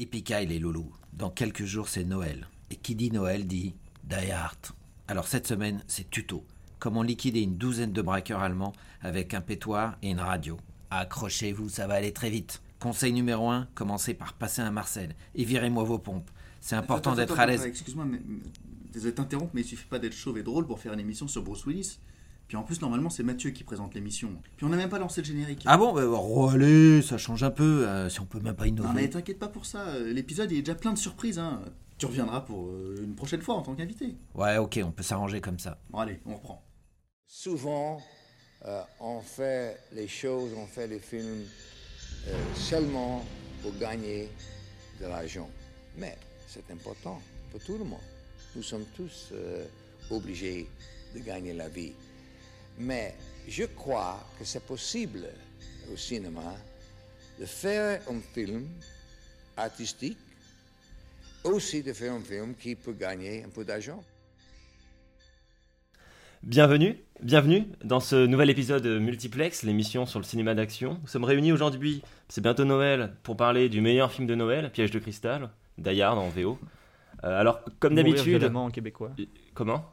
Yippee les loulous. Dans quelques jours, c'est Noël. Et qui dit Noël dit Die Hard. Alors cette semaine, c'est tuto. Comment liquider une douzaine de braqueurs allemands avec un pétoire et une radio. Accrochez-vous, ça va aller très vite. Conseil numéro 1, commencez par passer un Marcel et virez-moi vos pompes. C'est important d'être à l'aise. Excuse-moi, mais mais- désolé de t'interrompre, mais il suffit pas d'être chauve et drôle pour faire une émission sur Bruce Willis. Puis en plus, normalement, c'est Mathieu qui présente l'émission. Puis on n'a même pas lancé le générique. Ah bon bah, oh, Allez, ça change un peu, euh, si on peut même pas non, mais innover. t'inquiète pas pour ça. euh, L'épisode il est déjà plein de surprises. Hein. Tu reviendras pour euh, une prochaine fois en tant qu'invité. Ouais, ok, on peut s'arranger comme ça. Bon, allez, on reprend. Souvent, euh, on fait les choses, on fait les films euh, seulement pour gagner de l'argent. Mais c'est important pour tout le monde. Nous sommes tous euh, obligés de gagner la vie. Mais je crois que c'est possible au cinéma de faire un film artistique, aussi de faire un film qui peut gagner un peu d'argent. Bienvenue, bienvenue dans ce nouvel épisode de Multiplex, l'émission sur le cinéma d'action. Nous sommes réunis aujourd'hui, c'est bientôt Noël, pour parler du meilleur film de Noël, Piège de cristal, Die Hard en VO. Euh, alors, comme d'habitude, en québécois. comment?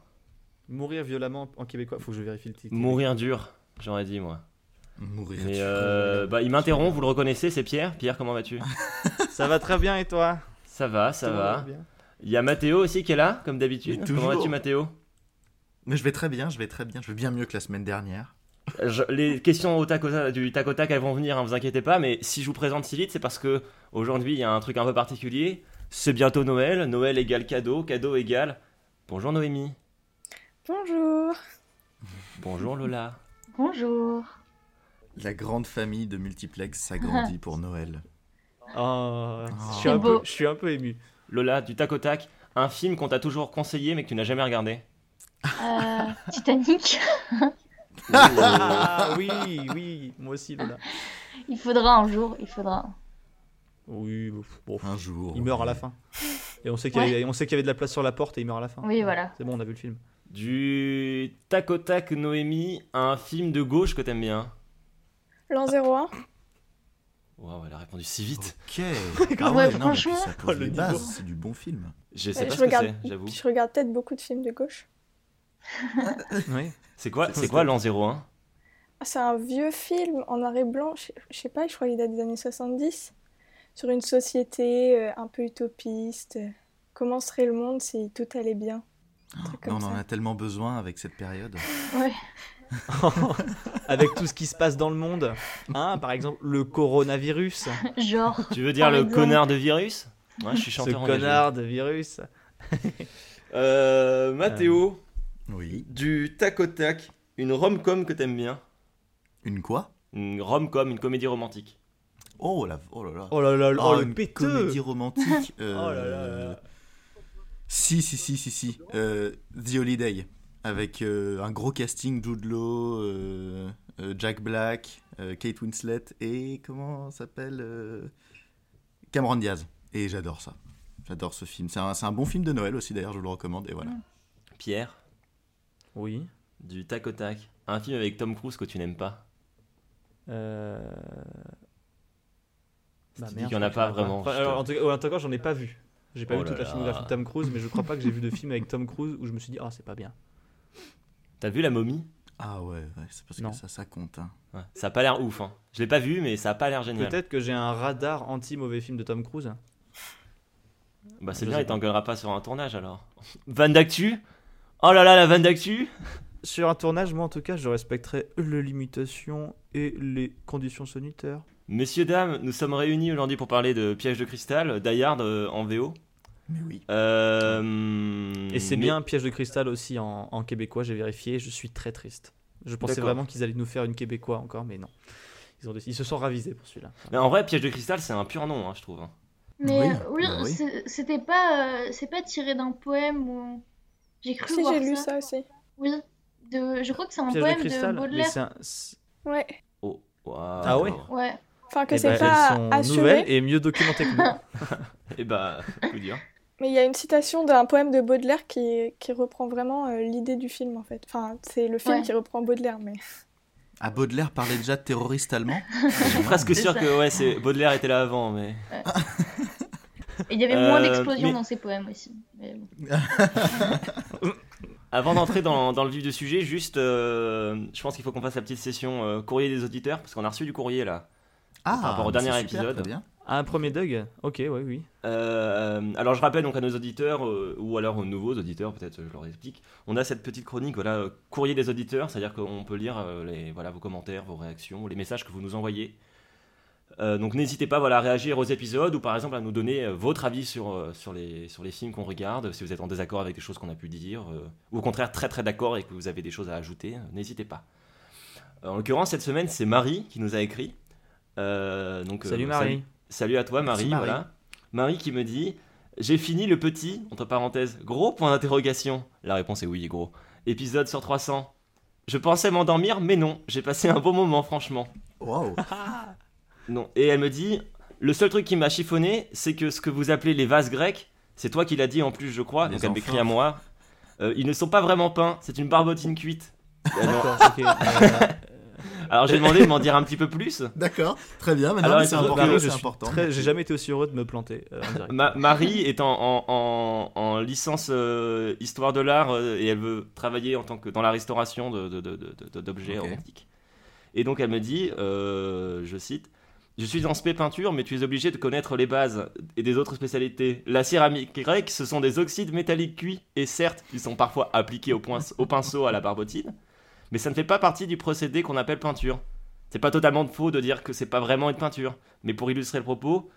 Mourir violemment en québécois, faut que je vérifie le titre. Mourir dur, j'aurais dit moi. Mourir. Mais euh, bah, il m'interrompt, vous le reconnaissez, c'est Pierre? Pierre, comment vas-tu? Ça va très bien et toi? Ça va, ça Tout va. bien? Il y a Mathéo aussi qui est là, comme d'habitude. Comment vas-tu, Mathéo Mais je vais très bien, je vais très bien, je vais bien mieux que la semaine dernière. Je- les questions au tac au tac- du tac au tac elles vont venir, hein, vous inquiétez pas, mais si je vous présente si vite, c'est parce que aujourd'hui il y a un truc un peu particulier. C'est bientôt Noël, Noël égale cadeau, cadeau égale. Bonjour Noémie. Bonjour. Bonjour Lola. Bonjour. La grande famille de multiplex s'agrandit pour Noël. Oh, je, suis C'est un peu, beau. je suis un peu ému. Lola, du tac au tac, un film qu'on t'a toujours conseillé mais que tu n'as jamais regardé. Euh, Titanic. Ah oui, oui, moi aussi Lola. Il faudra un jour, il faudra. Oui, bon, Un jour. il meurt à la fin. Et on sait qu'il y, avait- on sait qu'il y avait de la place sur la porte et il meurt à la fin. Oui, voilà. C'est bon, on a vu le film. Du tac au tac Noémie, un film de gauche que t'aimes bien. L'an 01. Waouh, elle a répondu si vite. Ok. Ah ouais, franchement. puis ça pose Oh, les bases, c'est du bon film. Je sais pas je ce que regarde, c'est, j'avoue. je regarde peut-être beaucoup de films de gauche. Oui. C'est quoi, C'est quoi l'an 01 Ah, C'est un vieux film en noir et blanc, je je sais pas, je crois qu'il date des années 70, sur une société euh, un peu utopiste. Comment serait le monde si tout allait bien? Mais on en a tellement besoin avec cette période. Ouais. Avec tout ce qui se passe dans le monde. Hein, par exemple, le coronavirus. Genre. Tu veux dire le exemple. connard de virus? Ouais, je suis Ce chanteur engagé. connard de virus. Euh, Mathéo, Oui. du tac au tac, une rom-com que t'aimes bien. Une quoi? Une rom-com, une comédie romantique. Oh, la... oh là là. Oh là là, oh, Oh, le une péteux comédie romantique. Oh là là là euh, là. Si, si, si, si, si. Euh, The Holiday. Avec euh, un gros casting Jude Law, euh, euh, Jack Black, euh, Kate Winslet et comment s'appelle euh, Cameron Diaz. Et j'adore ça. J'adore ce film. C'est un, c'est un bon film de Noël aussi d'ailleurs, je vous le recommande. Et voilà. Pierre, Oui. du tac au tac, un film avec Tom Cruise que tu n'aimes pas? Euh... Bah, merde, qu'il y en a pas vraiment, Enfin, je te- alors, en tout cas, en tout cas, j'en ai pas vu. J'ai pas Oh vu toute la filmographie de Tom Cruise, mais je crois pas que j'ai vu de film avec Tom Cruise où je me suis dit, ah, c'est pas bien. T'as vu La momie? Ah ouais, ouais c'est parce Non. que ça, ça compte. hein. Ouais, Ça a pas l'air ouf. Hein. Je l'ai pas vu, mais ça a pas l'air génial. Peut-être que j'ai un radar anti-mauvais film de Tom Cruise. Bah c'est bien, il t'engueulera pas sur un tournage alors. Van d'actu? Oh là là, la vanne d'actu Sur un tournage, moi en tout cas, je respecterai les limitations et les conditions sanitaires. Messieurs, dames, nous sommes réunis aujourd'hui pour parler de Piège de cristal, Die Hard euh, en VO. Mais oui. Euh, Et c'est mais- bien Piège de cristal aussi en, en québécois, j'ai vérifié, je suis très triste. Je pensais vraiment qu'ils allaient nous faire une québécois encore, mais non. Ils, ont décidé- ils se sont ravisés pour celui-là. Mais en vrai, Piège de cristal, c'est un pur nom, hein, je trouve. Mais Oui, euh, oui, bah oui. c'était pas, euh, c'est pas tiré d'un poème ou. J'ai cru Si, voir j'ai lu ça. aussi. Oui. De, je crois que c'est un Piège poème de cristal, Baudelaire. un- Ouais. Oh, waouh. Ah ouais? Ouais. Enfin, que Eh c'est ben, pas elles sont assuré. nouvelles et mieux documentées que nous. Et bah, faut dire. Mais il y a une citation d'un poème de Baudelaire qui, qui reprend vraiment euh, l'idée du film en fait. Enfin, c'est le film Ouais. qui reprend Baudelaire, mais. Ah, Baudelaire parlait déjà de terroristes allemands Je suis presque sûr ça. que ouais, c'est Baudelaire était là avant, mais. Et il y avait moins Euh, d'explosions mais- dans ses poèmes aussi. Mais bon. Avant d'entrer dans, dans le vif du sujet, juste, euh, je pense qu'il faut qu'on fasse la petite session euh, courrier des auditeurs, parce qu'on a reçu du courrier là. Ah, Par rapport au dernier super, épisode. bien. Ah, un premier Doug Ok, ouais, oui. Euh, alors je rappelle donc à nos auditeurs, euh, ou alors aux nouveaux auditeurs, peut-être je leur explique, on a cette petite chronique, voilà, euh, courrier des auditeurs, c'est-à-dire qu'on peut lire euh, les, voilà, vos commentaires, vos réactions, les messages que vous nous envoyez. Euh, donc n'hésitez pas voilà, à réagir aux épisodes ou par exemple à nous donner euh, votre avis sur, euh, sur, les, sur les films qu'on regarde, si vous êtes en désaccord avec des choses qu'on a pu dire, euh, ou au contraire très très d'accord et que vous avez des choses à ajouter, n'hésitez pas. Euh, en l'occurrence cette semaine c'est Marie qui nous a écrit. Euh, donc, euh, Salut Marie. Salut à toi Marie, Merci, Marie. voilà. Marie qui me dit J'ai fini le petit, entre parenthèses, gros point d'interrogation. La réponse est oui, gros. Épisode sur 300. Je pensais m'endormir, mais non, j'ai passé un bon moment, franchement. Waouh. Non. Et elle me dit Le seul truc qui m'a chiffonné, c'est que ce que vous appelez les vases grecs, c'est toi qui l'as dit en plus, je crois, Les donc elle m'écrit à moi. Euh, ils ne sont pas vraiment peints, c'est une barbotine cuite. Euh, non. D'accord, ok. Euh, Alors j'ai demandé de m'en dire un petit peu plus. D'accord, très bien. Maintenant, Alors, mais c'est important. Marie, c'est je suis important. très- J'ai jamais été aussi heureux de me planter euh, en direct. Ma- Marie est en, en- en- en licence euh, histoire de l'art euh, et elle veut travailler en tant que dans la restauration de- de- de- de- de- d'objets Ok. antiques. Et donc elle me dit, euh, je cite, je suis en spé peinture, mais tu es obligé de connaître les bases et des autres spécialités. La céramique grecque, ce sont des oxydes métalliques cuits et certes, ils sont parfois appliqués au pinceau à la barbotine, mais ça ne fait pas partie du procédé qu'on appelle peinture. C'est pas totalement faux de dire que c'est pas vraiment une peinture, mais pour illustrer le propos,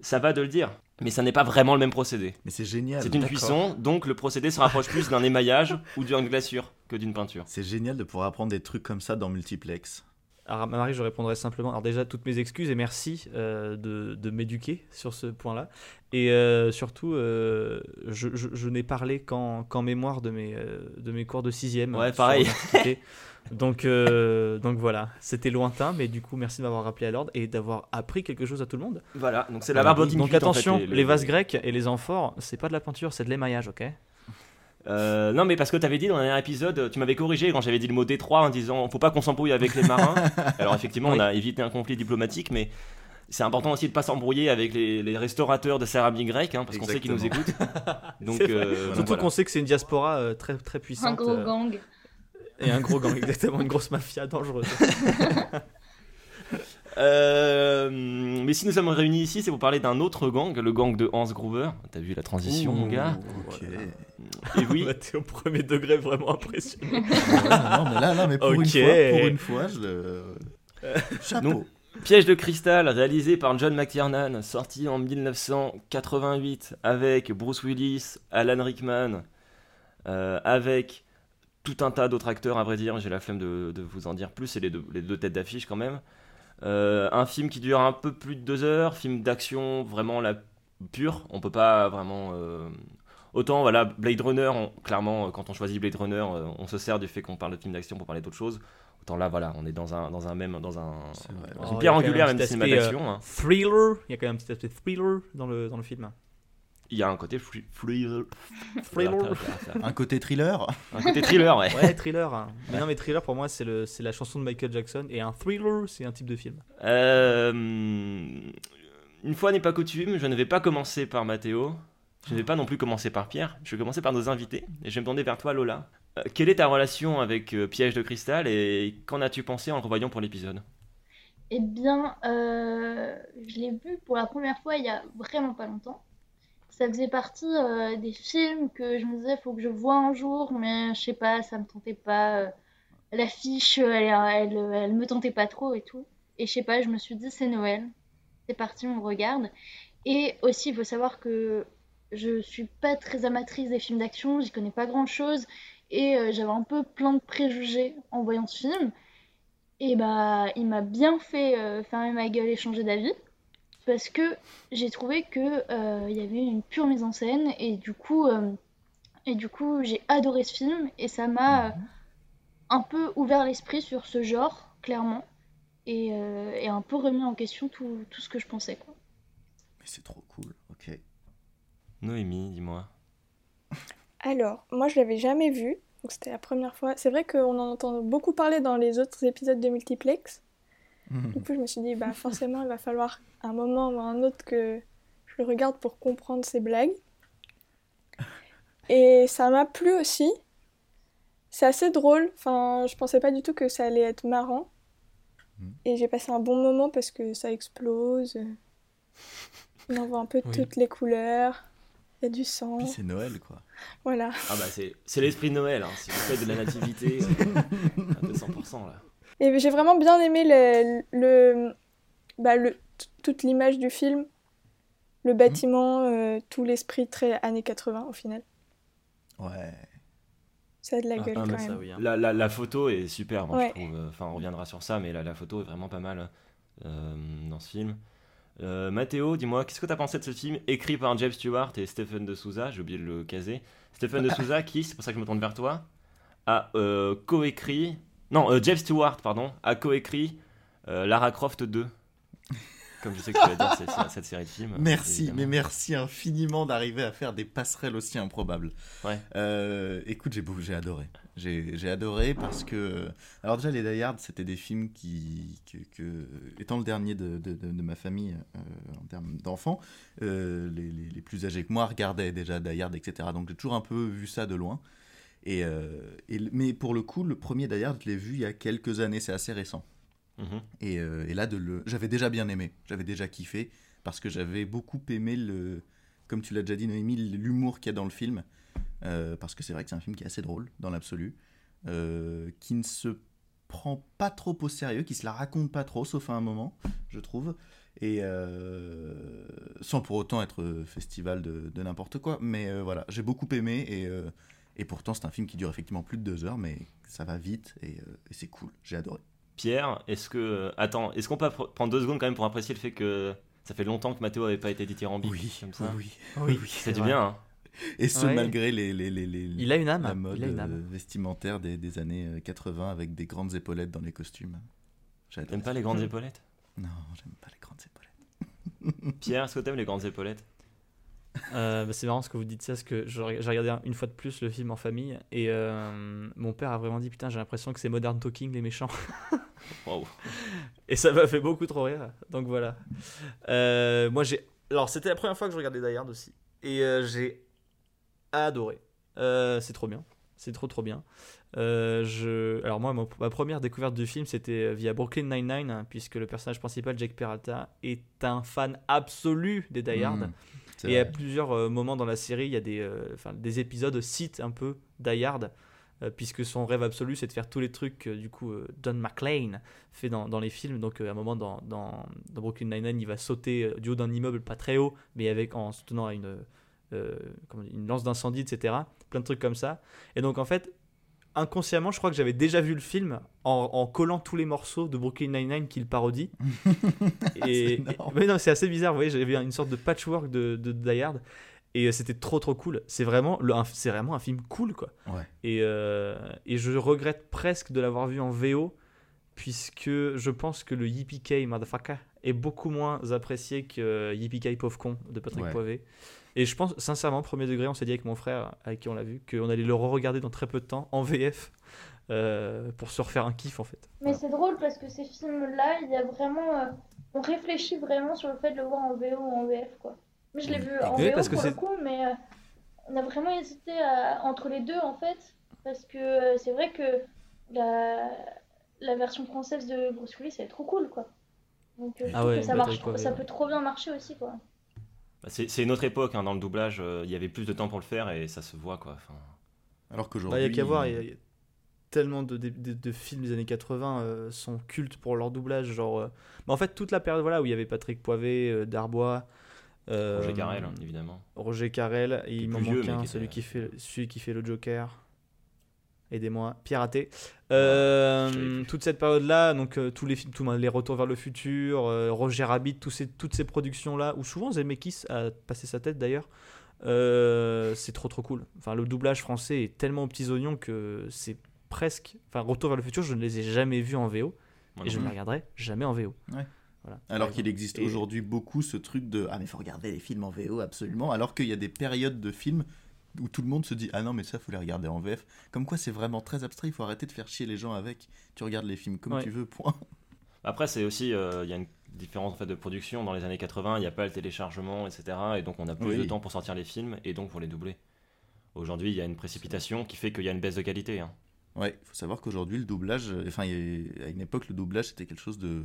ça va de le dire. Mais ça n'est pas vraiment le même procédé. Mais c'est génial. C'est une cuisson, donc le procédé se rapproche plus d'un émaillage ou d'une glaçure que d'une peinture. C'est génial de pouvoir apprendre des trucs comme ça dans Multiplex. Alors, Marie, je répondrai simplement. Alors, déjà, toutes mes excuses et merci euh, de, de m'éduquer sur ce point-là. Et euh, surtout, euh, je, je- je n'ai parlé qu'en mémoire de mes, de mes cours de sixième. Ouais, sur pareil. donc, donc voilà, c'était lointain, mais du coup, merci de m'avoir rappelé à l'ordre et d'avoir appris quelque chose à tout le monde. Voilà, donc c'est la Voilà. barbotine Donc en attention, fait, les, vases grecs et les amphores, c'est pas de la peinture, c'est de l'émaillage, ok? Euh, non, mais parce que tu avais dit dans un dernier épisode, tu m'avais corrigé quand j'avais dit le mot Détroit en disant faut pas qu'on s'embrouille avec les marins. Alors effectivement, Oui. on a évité un conflit diplomatique, mais c'est important aussi de pas s'embrouiller avec les, les restaurateurs de céramique grecque, hein, parce qu'on sait qu'ils nous écoutent. Donc, euh, Surtout voilà. qu'on sait que c'est une diaspora euh, très, très puissante. Un gros euh, gang. Et un gros gang, exactement, une grosse mafia dangereuse. Euh, mais si nous sommes réunis ici, c'est pour parler d'un autre gang, le gang de Hans Gruber. T'as vu la transition, mon gars Ok. Et oui, T'es au premier degré vraiment impressionnant. Ouais, non, mais là, là, mais pour, une fois, pour une fois, je le. Chapeau. Donc, Piège de cristal, réalisé par John McTiernan, sorti en 1988 avec Bruce Willis, Alan Rickman, euh, avec tout un tas d'autres acteurs, à vrai dire. J'ai la flemme de, de vous en dire plus, c'est les deux, les deux têtes d'affiche quand même. Euh, un film qui dure un peu plus de deux heures, film d'action vraiment la pure. On peut pas vraiment. euh, Autant, voilà, Blade Runner, on- clairement, euh, quand on choisit Blade Runner, euh, on se sert du fait qu'on parle de film d'action pour parler d'autre chose. Autant là, voilà, on est dans un, dans un même, dans un, dans Oh, une pierre même angulaire, un même si cinéma d'action. hein. Thriller, il y a quand même un petit aspect thriller dans le, dans le film. Il y a un côté free-. Thriller. Un côté thriller. Un côté thriller, ouais. Ouais, thriller. hein. Mais non, mais thriller pour moi, c'est le- c'est la chanson de Michael Jackson. Et un thriller, c'est un type de film. Euh, une fois n'est pas coutume, je ne vais pas commencer par Mathéo. Je ne vais pas non plus commencer par Pierre. Je vais commencer par nos invités. Et je vais me tourner vers toi, Lola. Euh, quelle est ta relation avec euh, Piège de cristal et qu'en as-tu pensé en le revoyant pour l'épisode? Eh bien, euh, je l'ai vu pour la première fois il y a vraiment pas longtemps. Ça faisait partie des films que je me disais, faut que je vois un jour, mais je sais pas, ça me tentait pas. L'affiche, elle, elle, elle me tentait pas trop et tout. Et je sais pas, je me suis dit, c'est Noël. C'est parti, on regarde. Et aussi, il faut savoir que je suis pas très amatrice des films d'action, j'y connais pas grand chose. Et euh, j'avais un peu plein de préjugés en voyant ce film. Et bah, il m'a bien fait euh, fermer ma gueule et changer d'avis. Parce que j'ai trouvé que euh, il y avait une pure mise en scène. Et du coup, et du coup j'ai adoré ce film. Et ça m'a euh, un peu ouvert l'esprit sur ce genre, clairement. Et, et un peu remis en question tout, tout ce que je pensais. Quoi. Mais c'est trop cool. Noémie, dis-moi. Alors, moi je l'avais jamais vu, donc c'était la première fois. C'est vrai qu'on en entend beaucoup parler dans les autres épisodes de Multiplex. Du coup, je me suis dit, bah forcément, il va falloir un moment ou un autre que je le regarde pour comprendre ses blagues. Et ça m'a plu aussi. C'est assez drôle. Enfin, je pensais pas du tout que ça allait être marrant. Mhm. Et j'ai passé un bon moment parce que ça explose. On en voit un peu Oui. toutes les couleurs. Il y a du sang. Puis c'est Noël, quoi. Voilà. Ah bah c'est c'est l'esprit de Noël, hein. si vous faites de la nativité, euh, à 200% là. Et j'ai vraiment bien aimé le, le, bah, le, toute l'image du film, le bâtiment, euh, tout l'esprit très années 80 au final. Ouais. Ça a de la Ah, gueule Ah, quand même. ça, oui. hein. La, la, la photo est superbe, hein, Ouais. je trouve. Enfin, on reviendra sur ça, mais la, la photo est vraiment pas mal euh, dans ce film. Euh, Mathéo, dis-moi, qu'est-ce que t'as pensé de ce film écrit par James Stewart et Stephen de Souza? J'ai oublié de le caser. Stephen de Souza, qui, c'est pour ça que je me tourne vers toi, a euh, coécrit. Non, euh, James Stewart, pardon, a coécrit euh, Lara Croft 2. Comme je sais que tu adores cette, cette série de films. Merci, évidemment. mais merci infiniment d'arriver à faire des passerelles aussi improbables. Ouais. Écoute, j'ai adoré. J'ai j'ai adoré parce que. Alors, déjà, les Die Hard, c'était des films qui. Que, que- étant le dernier de, de- de- ma famille euh, en termes d'enfants, euh, les, les- les plus âgés que moi regardaient déjà Die Hard, etc. Donc, j'ai toujours un peu vu ça de loin. Et, euh, et mais pour le coup, le premier Die Hard, je l'ai vu il y a quelques années, c'est assez récent. Mhm. Et, et là, de le... j'avais déjà bien aimé, j'avais déjà kiffé, parce que j'avais beaucoup aimé, le... comme tu l'as déjà dit, Noémie, l'humour qu'il y a dans le film. Euh, parce que c'est vrai que c'est un film qui est assez drôle, dans l'absolu, euh, qui ne se prend pas trop au sérieux, qui se la raconte pas trop, sauf à un moment, je trouve. Et euh, sans pour autant être festival de, de n'importe quoi. Mais euh, voilà, j'ai beaucoup aimé, et, euh, et pourtant c'est un film qui dure effectivement plus de deux heures, mais ça va vite, et, euh, et c'est cool, j'ai adoré. Pierre, est-ce que. Attends, est-ce qu'on peut prendre deux secondes quand même pour apprécier le fait que ça fait longtemps que Mathéo avait pas été dithyrambique Oui, comme ça? oui, Oui, C'est du bien, hein Et ce, Ouais. malgré les, les, les, les- Il a une âme. la mode Il a une euh, âme. vestimentaire des, des années euh, 80 avec des grandes épaulettes dans les costumes. T'aimes pas les grandes épaulettes? Non, j'aime pas les grandes épaulettes. Pierre, est-ce que t'aimes les grandes épaulettes? Euh, bah, c'est marrant ce que vous dites ça, parce que j'ai regardé un- une fois de plus le film en famille et euh, mon père a vraiment dit putain j'ai l'impression que c'est Modern Talking les méchants Wow. et ça m'a fait beaucoup trop rire donc voilà. Euh, moi j'ai alors c'était la première fois que je regardais Die Hard aussi et euh, j'ai adoré. Euh, c'est trop bien, c'est trop trop bien. Euh, je... Alors moi, ma première découverte du film, c'était via Brooklyn Nine-Nine, hein, puisque le personnage principal, Jake Peralta, est un fan absolu des Die Hard. Mmh, c'est Et à plusieurs euh, moments dans la série, il y a des, euh, des épisodes citent un peu Die Hard, euh, puisque son rêve absolu, c'est de faire tous les trucs que du coup euh, Don McLean fait dans, dans les films. Donc euh, à un moment dans, dans, dans Brooklyn Nine-Nine, il va sauter euh, du haut d'un immeuble pas très haut, mais avec en se tenant à une, euh, comment on dit, une lance d'incendie, etc. Plein de trucs comme ça. Et donc en fait, inconsciemment, je crois que j'avais déjà vu le film en, en collant tous les morceaux de Brooklyn Nine-Nine qu'il parodie. et, énorme. et- mais non, c'est assez bizarre, vous voyez, j'avais une sorte de patchwork de, de Die Hard. Et euh, c'était trop trop cool. C'est vraiment, c'est vraiment un film cool, quoi. Ouais. Et, euh, et je regrette presque de l'avoir vu en VO, puisque je pense que le Yippee Motherfucker est beaucoup moins apprécié que Yippee Pauvre Con de Patrick Ouais. Poivet. Et je pense, sincèrement, premier degré, on s'est dit avec mon frère, avec qui on l'a vu, qu'on allait le re-regarder dans très peu de temps, en VF, euh, pour se refaire un kiff, en fait. Mais c'est drôle parce que ces films-là, il y a vraiment. euh, on réfléchit vraiment sur le fait de le voir en VO ou en VF, quoi. Moi, je l'ai vu en VO parce que pour le coup, mais euh, on a vraiment hésité à- entre les deux, en fait. Parce que c'est vrai que la... la version française de Bruce Willis, elle est trop cool, quoi. Donc, je Ah trouve ouais, que ça, marche, ça ouais. peut trop bien marcher aussi, quoi. Bah, c'est c'est une autre époque, hein, dans le doublage, euh, il y avait plus de temps pour le faire et ça se voit quoi. Enfin, Alors Bah, qu'aujourd'hui. Il y a qu'à voir, il y a- y a tellement de, de, de- de films des années 80 euh, sont cultes pour leur doublage. Genre, euh, bah, en fait, toute la période voilà, où il y avait Patrick Poivet, euh, Darbois, euh, Roger Carrel, hein, évidemment. Roger Carrel, et il m'en manque un, qui celui qui, fait, celui qui fait le Joker. Aidez-moi, piraté. Euh, toute cette période-là, donc euh, tous les films, tout, les Retours vers le futur, euh, Roger Rabbit, tous ces, toutes ces productions-là, où souvent Zemeckis a passé sa tête d'ailleurs, euh, c'est trop trop cool. Enfin, le doublage français est tellement aux petits oignons que c'est presque. Enfin, Retour vers le futur, je ne les ai jamais vus en VO et je ne les regarderai jamais en VO. Ouais. Voilà. Alors qu'il existe Et- aujourd'hui beaucoup ce truc de Ah, mais faut regarder les films en VO, absolument. Alors qu'il y a des périodes de films où tout le monde se dit Ah non, mais ça, faut les regarder en VF. Comme quoi, c'est vraiment très abstrait, il faut arrêter de faire chier les gens avec. Tu regardes les films comme Ouais. tu veux, point. Après, c'est aussi, euh, il y a une différence en fait, de production. Dans les années 80, il n'y a pas le téléchargement, etc. Et donc, on a plus Oui. de temps pour sortir les films et donc pour les doubler. Aujourd'hui, il y a une précipitation qui fait qu'il y a une baisse de qualité. hein. Ouais, il faut savoir qu'aujourd'hui, le doublage, euh, enfin, a- à une époque, le doublage, c'était quelque chose de,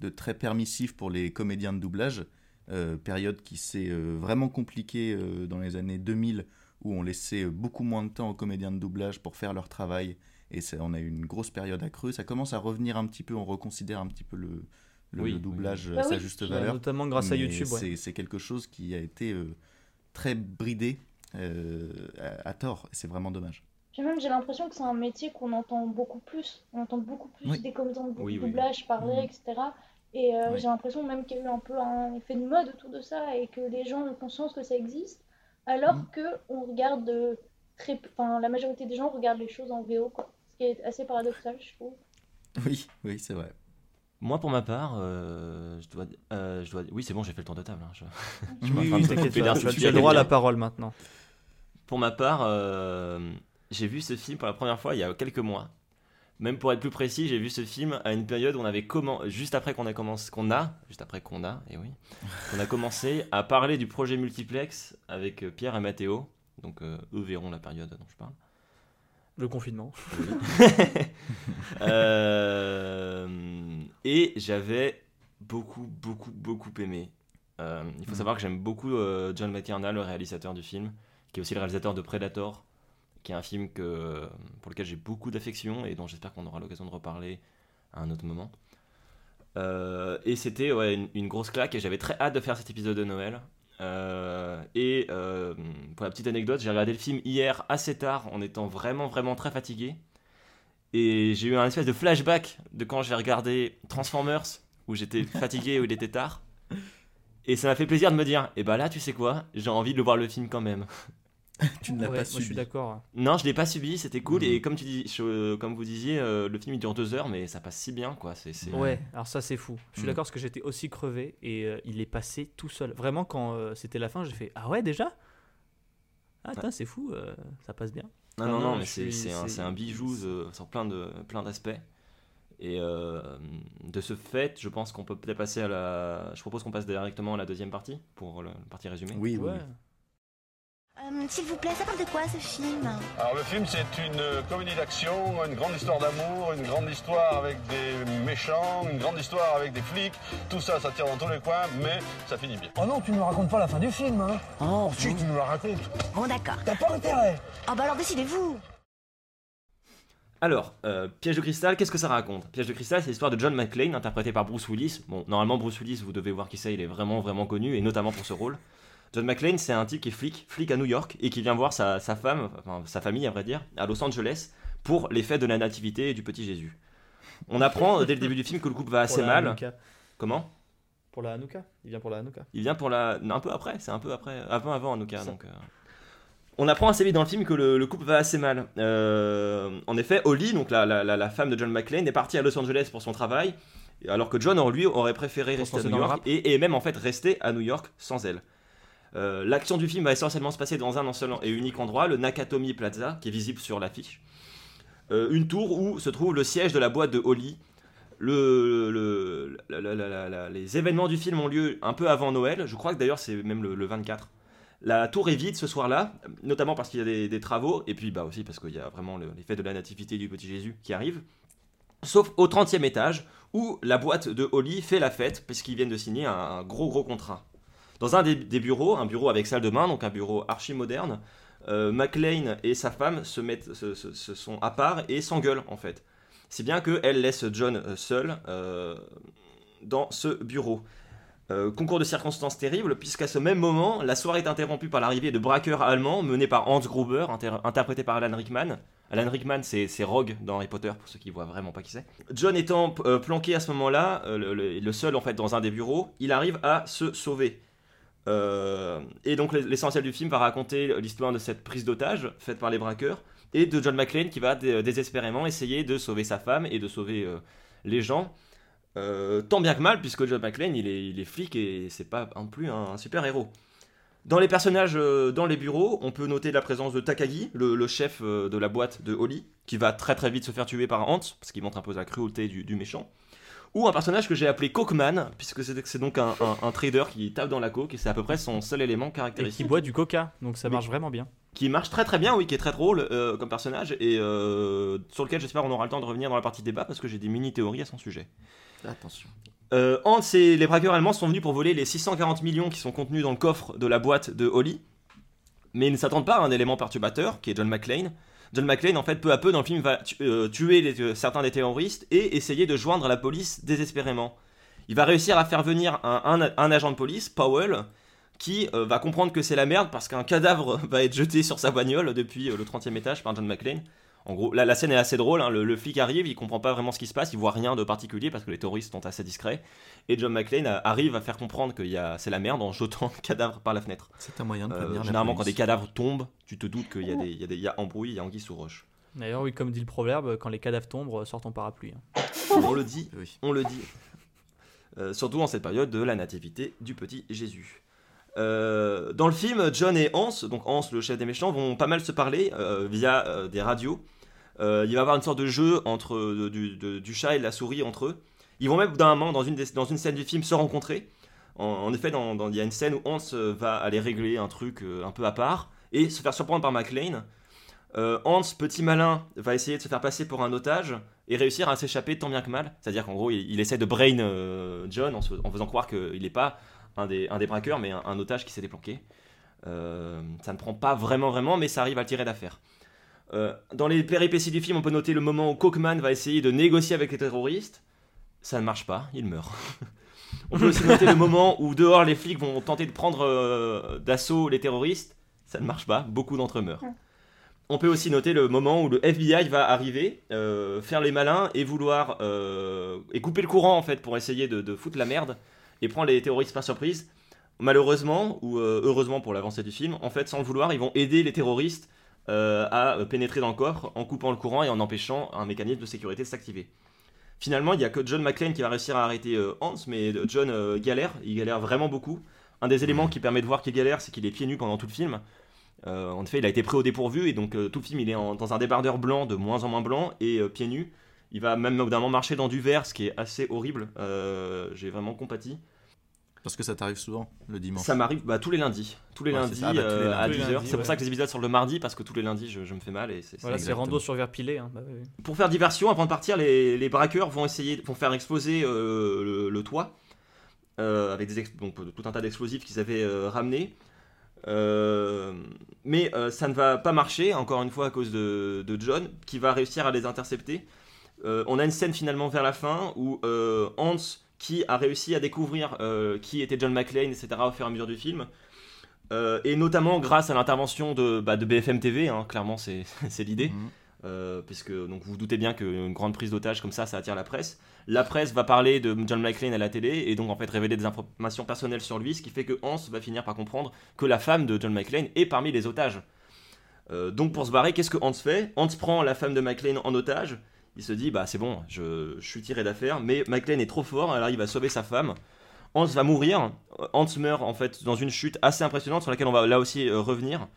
de très permissif pour les comédiens de doublage. Euh, période qui s'est euh, vraiment compliquée euh, dans les années 2000, où on laissait beaucoup moins de temps aux comédiens de doublage pour faire leur travail. Et ça, on a eu une grosse période à creux. Ça commence à revenir un petit peu, on reconsidère un petit peu le, le, Oui, le oui, doublage oui. à Bah sa oui. juste Ouais, valeur. Notamment grâce à YouTube. ouais. c'est- quelque chose qui a été euh, très bridé euh, à, à tort. Et c'est vraiment dommage. Puis même, j'ai l'impression que c'est un métier qu'on entend beaucoup plus. On entend beaucoup plus Oui. des comédiens de Oui, oui, oui. doublage parler, etc. Et euh, j'ai l'impression même qu'il y a eu un peu un effet de mode autour de ça et que les gens ont conscience que ça existe, alors Mhm. que on regarde très, enfin la majorité des gens regardent les choses en VO, quoi. Ce qui est assez paradoxal, je trouve. Oui, oui, c'est vrai. Moi, pour ma part, euh, je, dois, euh, je dois. Oui, c'est bon, j'ai fait le tour de table. hein, je- Je Oui, t'inquiète pas, tu as le droit à la parole maintenant. Pour ma part, euh, j'ai vu ce film pour la première fois il y a quelques mois. Même pour être plus précis, j'ai vu ce film à une période où on avait comment, juste après qu'on a commencé, qu'on a, juste après qu'on a, et oui, qu'on a commencé à parler du projet multiplex avec euh, Pierre et Mathéo. Donc euh, eux verront la période dont je parle. Le confinement. Euh, et j'avais beaucoup, beaucoup, beaucoup aimé. Euh, il faut Mhm. savoir que j'aime beaucoup euh, John McTiernan, le réalisateur du film, qui est aussi le réalisateur de Predator, qui est un film que, pour lequel j'ai beaucoup d'affection et dont j'espère qu'on aura l'occasion de reparler à un autre moment. Euh, et c'était ouais, une, une grosse claque et j'avais très hâte de faire cet épisode de Noël. Euh, et euh, pour la petite anecdote, j'ai regardé le film hier assez tard en étant vraiment, vraiment très fatigué. Et j'ai eu un espèce de flashback de quand j'ai regardé Transformers, où j'étais fatigué, où il était tard. Et ça m'a fait plaisir de me dire, et bah là, tu sais quoi, j'ai envie de voir le film quand même. Tu ne l'as Ouais, pas moi, je suis subi. d'accord. Non, je l'ai pas subi, c'était cool. Mhm. Et comme tu dis, je- comme vous disiez, euh, le film il dure deux heures, mais ça passe si bien, quoi. C'est, c'est- Ouais, alors ça c'est fou. Je suis Mm. d'accord parce que j'étais aussi crevé et euh, il est passé tout seul. Vraiment, quand euh, c'était la fin, j'ai fait Ah ouais, déjà? Ah, putain, c'est fou, euh, ça passe bien. Non, non, non, non, mais c'est, suis- c'est un, c'est- c'est un bijou euh, sur plein, de, plein d'aspects. Et euh, de ce fait, je pense qu'on peut peut-être passer à la. Je propose qu'on passe directement à la deuxième partie, pour le, la partie résumée. Oui, oui. Ouais. oui. Euh, S'il vous plaît, ça parle de quoi ce film Alors le film c'est une euh, comédie d'action, une grande histoire d'amour, une grande histoire avec des méchants, une grande histoire avec des flics. Tout ça, ça tire dans tous les coins, mais ça finit bien. Oh non, tu ne nous racontes pas la fin du film, hein Oh, si tu nous la racontes. Bon, d'accord. T'as pas intérêt Oh bah alors décidez-vous Alors, euh, Piège de cristal, qu'est-ce que ça raconte? Piège de cristal, c'est l'histoire de John McClane, interprété par Bruce Willis. Bon, normalement, Bruce Willis, vous devez voir qui c'est, il est vraiment, vraiment connu, et notamment pour ce rôle. John McClane, c'est un type qui est flic, flic à New York, et qui vient voir sa, sa femme, enfin sa famille à vrai dire, à Los Angeles, pour les fêtes de la Nativité et du Petit Jésus. On apprend dès le début du film que le couple va assez Pour la mal. Hanouka. Comment? Pour la Hanouka Il vient pour la Hanouka. Il vient pour la. non, un peu après, c'est un peu après. Avant, avant. Ça. Donc, euh, On apprend assez vite dans le film que le, le couple va assez mal. Euh, en effet, Holly, donc la, la- femme de John McClane, est partie à Los Angeles pour son travail, alors que John, en lui, aurait préféré Pour rester à New York et, et même en fait rester à New York sans elle. Euh, L'action du film va essentiellement se passer dans un seul et unique endroit, le Nakatomi Plaza, qui est visible sur l'affiche. Euh, une tour où se trouve le siège de la boîte de Holly. Le, le- les événements du film ont lieu un peu avant Noël. Je crois que d'ailleurs c'est même le, le 24. La tour est vide ce soir-là, notamment parce qu'il y a des, travaux, et puis bah aussi parce qu'il y a vraiment le- les fêtes de la nativité du petit Jésus qui arrivent. Sauf au 30e étage, où la boîte de Holly fait la fête, puisqu'ils viennent de signer un gros gros contrat. Dans un des, bureaux, un bureau avec salle de bain, donc un bureau archi moderne, euh, McLean et sa femme se, mettent, se, sont à part et s'engueulent en fait. Si bien qu'elle laisse John euh, seul euh, dans ce bureau. Concours de circonstances terribles, puisqu'à ce même moment, la soirée est interrompue par l'arrivée de braqueurs allemands menés par Hans Gruber, inter- interprété par Alan Rickman. Alan Rickman, c'est Rogue dans Harry Potter, pour ceux qui voient vraiment pas qui c'est. John étant planqué à ce moment-là, le seul en fait dans un des bureaux, il arrive à se sauver. Euh, et donc l'ess- l'essentiel du film va raconter l'histoire de cette prise d'otage faite par les braqueurs et de John McClane qui va dé- désespérément essayer de sauver sa femme et de sauver euh, les gens. Euh, tant bien que mal, puisque John McClane il est, flic et c'est pas non plus un, un super héros. Dans les personnages dans les bureaux, on peut noter la présence de Takagi, le, chef de la boîte de Holly, qui va très très vite se faire tuer par Hans, parce qu'il montre un peu la cruauté du méchant. Ou un personnage que j'ai appelé Cokeman, puisque c'est donc un, un- un trader qui tape dans la coke et c'est à peu près son seul élément Et caractéristique. qui boit du coca, donc ça marche vraiment bien. Qui marche très très bien, oui, qui est très drôle euh, comme personnage et euh, sur lequel j'espère on aura le temps de revenir dans la partie débat parce que j'ai des mini théories à son sujet. Attention. Euh, Hans et les braqueurs allemands sont venus pour voler les 640 millions qui sont contenus dans le coffre de la boîte de Holly. Mais ils ne s'attendent pas à un élément perturbateur qui est John McClane. John McClane, en fait, peu à peu dans le film, va euh, tuer euh, certains des terroristes et essayer de joindre la police désespérément. Il va réussir à faire venir un, agent de police, Powell, qui euh, va comprendre que c'est la merde parce qu'un cadavre va être jeté sur sa bagnole depuis le 30e étage par John McClane. En gros, la, la scène est assez drôle. hein. Le, le flic arrive, il comprend pas vraiment ce qui se passe, il voit rien de particulier parce que les terroristes sont assez discrets. Et John McClane arrive à faire comprendre que il y a- c'est la merde en jetant le cadavre par la fenêtre. C'est un moyen de Euh, prévenir la généralement, quand des cadavres tombent, tu te doutes qu'il y a, des, il y y a embrouille, il y a anguille sous roche. D'ailleurs, oui, comme dit le proverbe, quand les cadavres tombent, sort ton parapluie. hein. On le dit, Oui. on le dit. Euh, surtout en cette période de la nativité du petit Jésus. Euh, dans le film, John et Hans, donc Hans le chef des méchants, vont pas mal se parler euh, via euh, des radios. Euh, il va y avoir une sorte de jeu entre euh, du, de- du chat et de la souris entre eux. Ils vont même d'un moment dans une, dans une scène du film se rencontrer. En, effet, dans- dans- il y a une scène où Hans euh, va aller régler un truc euh, un peu à part et se faire surprendre par McLean. Euh, Hans, petit malin, va essayer de se faire passer pour un otage et réussir à s'échapper tant bien que mal. C'est-à-dire qu'en gros, il, essaie de brain John en, faisant croire qu'il n'est pas un des, braqueurs, mais un, otage qui s'est déplanqué. Ça ne prend pas vraiment, vraiment, mais ça arrive à le tirer d'affaire. Dans les péripéties du film, on peut noter le moment où Cockman va essayer de négocier avec les terroristes. Ça ne marche pas, il meurt. on peut aussi noter le moment où dehors les flics vont tenter de prendre euh, d'assaut les terroristes. Ça ne marche pas, beaucoup d'entre eux meurent. On peut aussi noter le moment où le FBI va arriver, euh, faire les malins et vouloir euh, et couper le courant en fait pour essayer de, de foutre la merde et prendre les terroristes par surprise. Malheureusement ou heureusement pour l'avancée du film, en fait sans le vouloir, ils vont aider les terroristes à pénétrer dans le coffre en coupant le courant et en empêchant un mécanisme de sécurité de s'activer. Finalement, il n'y a que John McClane qui va réussir à arrêter euh, Hans, mais John euh, galère, il galère vraiment beaucoup. Un des éléments qui permet de voir qu'il galère, c'est qu'il est pieds nus pendant tout le film. Euh, en effet, il a été pris au dépourvu et donc euh, tout le film il est en- dans un débardeur blanc de moins en moins blanc et euh, pieds nus. Il va même moment marcher dans du verre, ce qui est assez horrible. Euh, J'ai vraiment compati. Parce que ça t'arrive souvent le dimanche. Ça m'arrive bah, tous les lundis. Tous les Ouais, lundis, ça, bah, tous les euh, à lundis. 10h. Tous les lundis, C'est pour ça que les épisodes sortent le mardi parce que tous les lundis je, je me fais mal et c'est Voilà, c'est rando sur verre pilé. hein. Bah oui, pour faire diversion, avant de partir, les, les braqueurs vont essayer, vont faire exploser euh, le, le toit euh, avec des ex- donc, tout un tas d'explosifs qu'ils avaient euh, ramenés. Euh, mais euh, ça ne va pas marcher, encore une fois à cause de, de John, qui va réussir à les intercepter. Euh, on a une scène finalement vers la fin où euh, Hans, qui a réussi à découvrir euh, qui était John McClane, etc., au fur et à mesure du film, euh, et notamment grâce à l'intervention de, bah, de BFM TV, hein, clairement c'est l'idée. Mhm. Euh, puisque donc vous vous doutez bien qu'une grande prise d'otage comme ça, ça attire la presse. La presse va parler de John McClane à la télé et donc en fait révéler des informations personnelles sur lui, ce qui fait que Hans va finir par comprendre que la femme de John McClane est parmi les otages. Euh, donc pour se barrer, qu'est-ce que Hans fait? Hans prend la femme de McClane en otage. Il se dit bah c'est bon, je, suis tiré d'affaire, mais McClane est trop fort, alors il va sauver sa femme. Hans va mourir. Hans meurt en fait dans une chute assez impressionnante sur laquelle on va là aussi euh, revenir.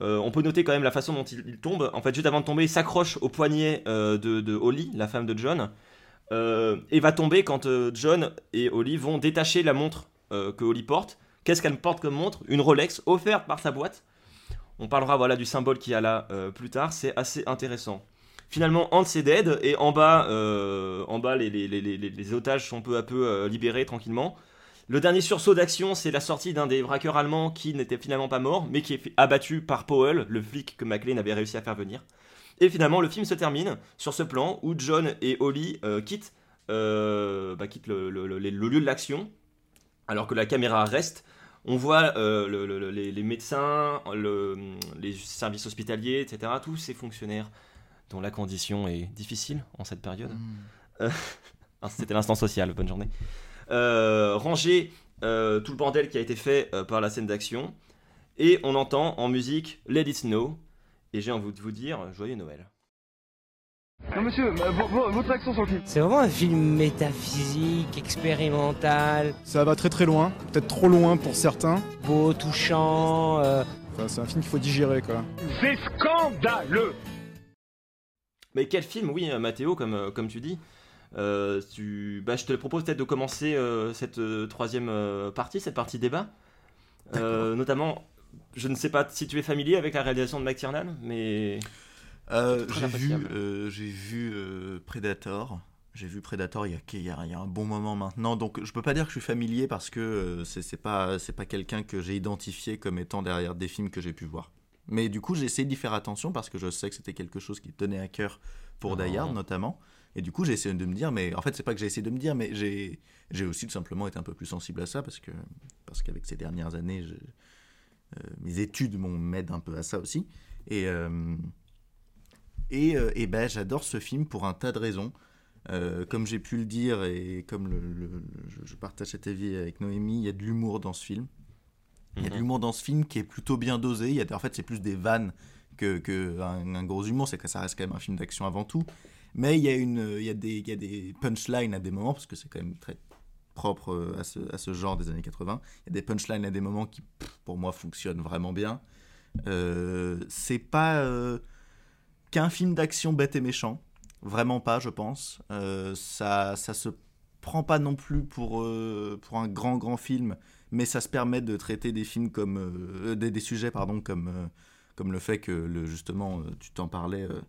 Euh, on peut noter quand même la façon dont il, tombe. En fait, juste avant de tomber, il s'accroche au poignet euh, de, Holly, la femme de John, et va tomber quand John et Holly vont détacher la montre que Holly porte. Qu'est-ce qu'elle porte comme montre? Une Rolex offerte par sa boîte. On parlera voilà du symbole qu'il y a là plus tard. C'est assez intéressant. Finalement, Hans est dead et en bas, euh, en bas les, otages sont peu à peu euh, libérés tranquillement. Le dernier sursaut d'action, c'est la sortie d'un des braqueurs allemands qui n'était finalement pas mort, mais qui est abattu par Powell, le flic que McLean avait réussi à faire venir. Et finalement, le film se termine sur ce plan où John et Holly euh, quittent, bah, le, lieu de l'action, alors que la caméra reste. On voit le- le- le- les, médecins, le- les services hospitaliers, etc., tous ces fonctionnaires dont la condition est difficile en cette période. Euh, ah, C'était l'instant social, bonne journée. Euh, ranger euh, tout le bordel qui a été fait euh, par la scène d'action. Et on entend en musique Let It Snow. Et j'ai envie de vous dire Joyeux Noël. Non monsieur, votre action sur le film. C'est vraiment un film métaphysique, expérimental, Ça va très très loin, peut-être trop loin pour certains. beau, touchant. euh, Enfin, c'est un film qu'il faut digérer quoi. C'est scandaleux Mais quel film, oui, euh, Mathéo, comme, euh, comme tu dis. Euh, tu... bah, je te propose peut-être de commencer euh, cette euh, troisième partie, cette partie débat. Notamment, je ne sais pas si tu es familier avec la réalisation de McTiernan, mais. J'ai vu, appréciable. j'ai vu Predator. J'ai vu Predator il y, a, il, y a, il y a un bon moment maintenant, donc je peux pas dire que je suis familier parce que c'est pas pas quelqu'un que j'ai identifié comme étant derrière des films que j'ai pu voir. Mais du coup j'ai essayé d'y faire attention parce que je sais que c'était quelque chose qui tenait à cœur pour Die Hard Oh. notamment. Et du coup j'ai essayé de me dire, mais en fait c'est pas que j'ai essayé de me dire, mais j'ai j'ai aussi tout simplement été un peu plus sensible à ça parce que parce qu'avec ces dernières années, je- euh, mes études m'aident un peu à ça aussi. Et euh, et, euh, et ben, j'adore ce film pour un tas de raisons. Comme j'ai pu le dire et comme le, le- je partage cet avis avec Noémie, il y a de l'humour dans ce film. Il y a de Mhm. l'humour dans ce film qui est plutôt bien dosé. Il y a, en fait, c'est plus des vannes que, que un, un gros humour. C'est que ça reste quand même un film d'action avant tout. Mais il y a, une, il y a des, il y a des punchlines à des moments, parce que c'est quand même très propre euh, à ce, à ce genre des années 80. Il y a des punchlines à des moments qui, pour moi, fonctionnent vraiment bien. Euh, c'est pas euh, qu'un film d'action bête et méchant. Vraiment pas, je pense. Euh, ça, ça se prend pas non plus pour, pour un grand, grand film, mais ça se permet de traiter des films comme. euh, des, des sujets, pardon, comme, euh, comme le fait que, le, justement, euh, tu t'en parlais, euh,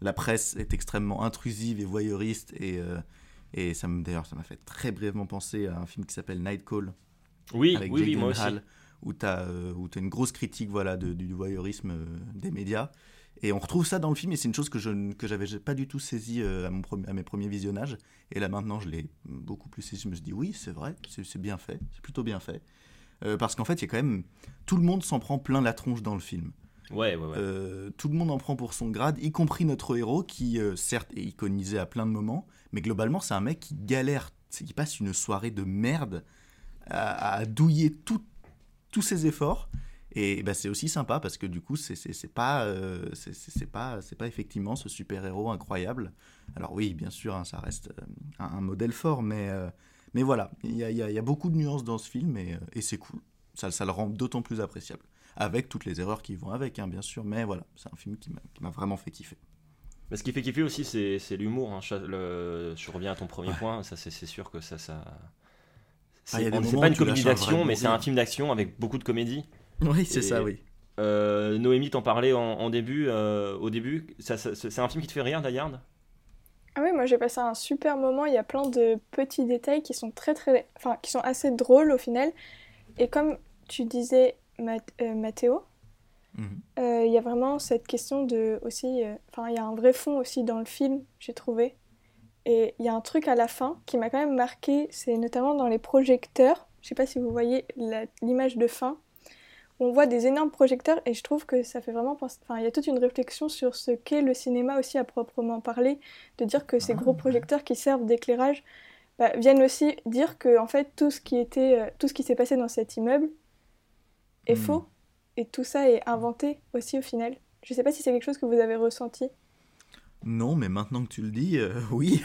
la presse est extrêmement intrusive et voyeuriste, et, euh, et ça me, d'ailleurs, ça m'a fait très brièvement penser à un film qui s'appelle Night Call. Oui, avec oui, Jake oui, moi aussi. Où tu as, une grosse critique voilà, de- du voyeurisme euh, des médias. Et on retrouve ça dans le film, et c'est une chose que je n- que j'avais pas du tout saisie euh, à, mon à mes premiers visionnages. Et là maintenant, je l'ai beaucoup plus saisi. Je me suis dit, oui, c'est vrai, c'est bien fait, c'est plutôt bien fait. Euh, parce qu'en fait, il y a quand même. Tout le monde s'en prend plein la tronche dans le film. Ouais, ouais, ouais. Euh, tout le monde en prend pour son grade, y compris notre héros qui, euh, certes, est iconisé à plein de moments, mais globalement, c'est un mec qui galère, qui passe une soirée de merde à, à douiller tout- tous ses efforts. Et bah, c'est aussi sympa parce que du coup, c'est pas, euh, c'est- pas, c'est pas effectivement ce super-héros incroyable. Alors oui, bien sûr, hein, ça reste euh, un, un modèle fort, mais, euh, mais voilà, il y a, y a- y a beaucoup de nuances dans ce film et, euh, et c'est cool. Ça, ça le rend d'autant plus appréciable. Avec toutes les erreurs qui vont avec, hein, bien sûr, mais voilà, c'est un film qui m'a vraiment fait kiffer. Mais ce qui fait kiffer aussi, c'est l'humour. hein. Je, reviens à ton premier point, ça c'est sûr que ça. ça... C'est Ah, c'est moments pas une comédie d'action, mais c'est un film d'action avec beaucoup de comédie. Oui, c'est Et, ça, oui. euh, Noémie t'en parlait en, en début, euh, au début. Ça, ça- c'est un film qui te fait rire, Die Hard Ah oui, moi j'ai passé un super moment. Il y a plein de petits détails qui sont très très, enfin qui sont assez drôles au final. Et comme tu disais, Math- euh, Mathéo, Mhm. euh, il y a vraiment cette question de aussi, euh, enfin il y a un vrai fond aussi dans le film, j'ai trouvé. Et il y a un truc à la fin qui m'a quand même marqué, c'est notamment dans les projecteurs. Je sais pas si vous voyez la- l'image de fin. On voit des énormes projecteurs et je trouve que ça fait vraiment penser. Enfin, il y a toute une réflexion sur ce qu'est le cinéma aussi à proprement parler, de dire que ces gros projecteurs qui servent d'éclairage bah, viennent aussi dire que en fait tout ce qui était, euh, tout ce qui s'est passé dans cet immeuble est Hmm. faux et tout ça est inventé aussi au final. Je sais pas si c'est quelque chose que vous avez ressenti. Non, mais maintenant que tu le dis, euh, oui.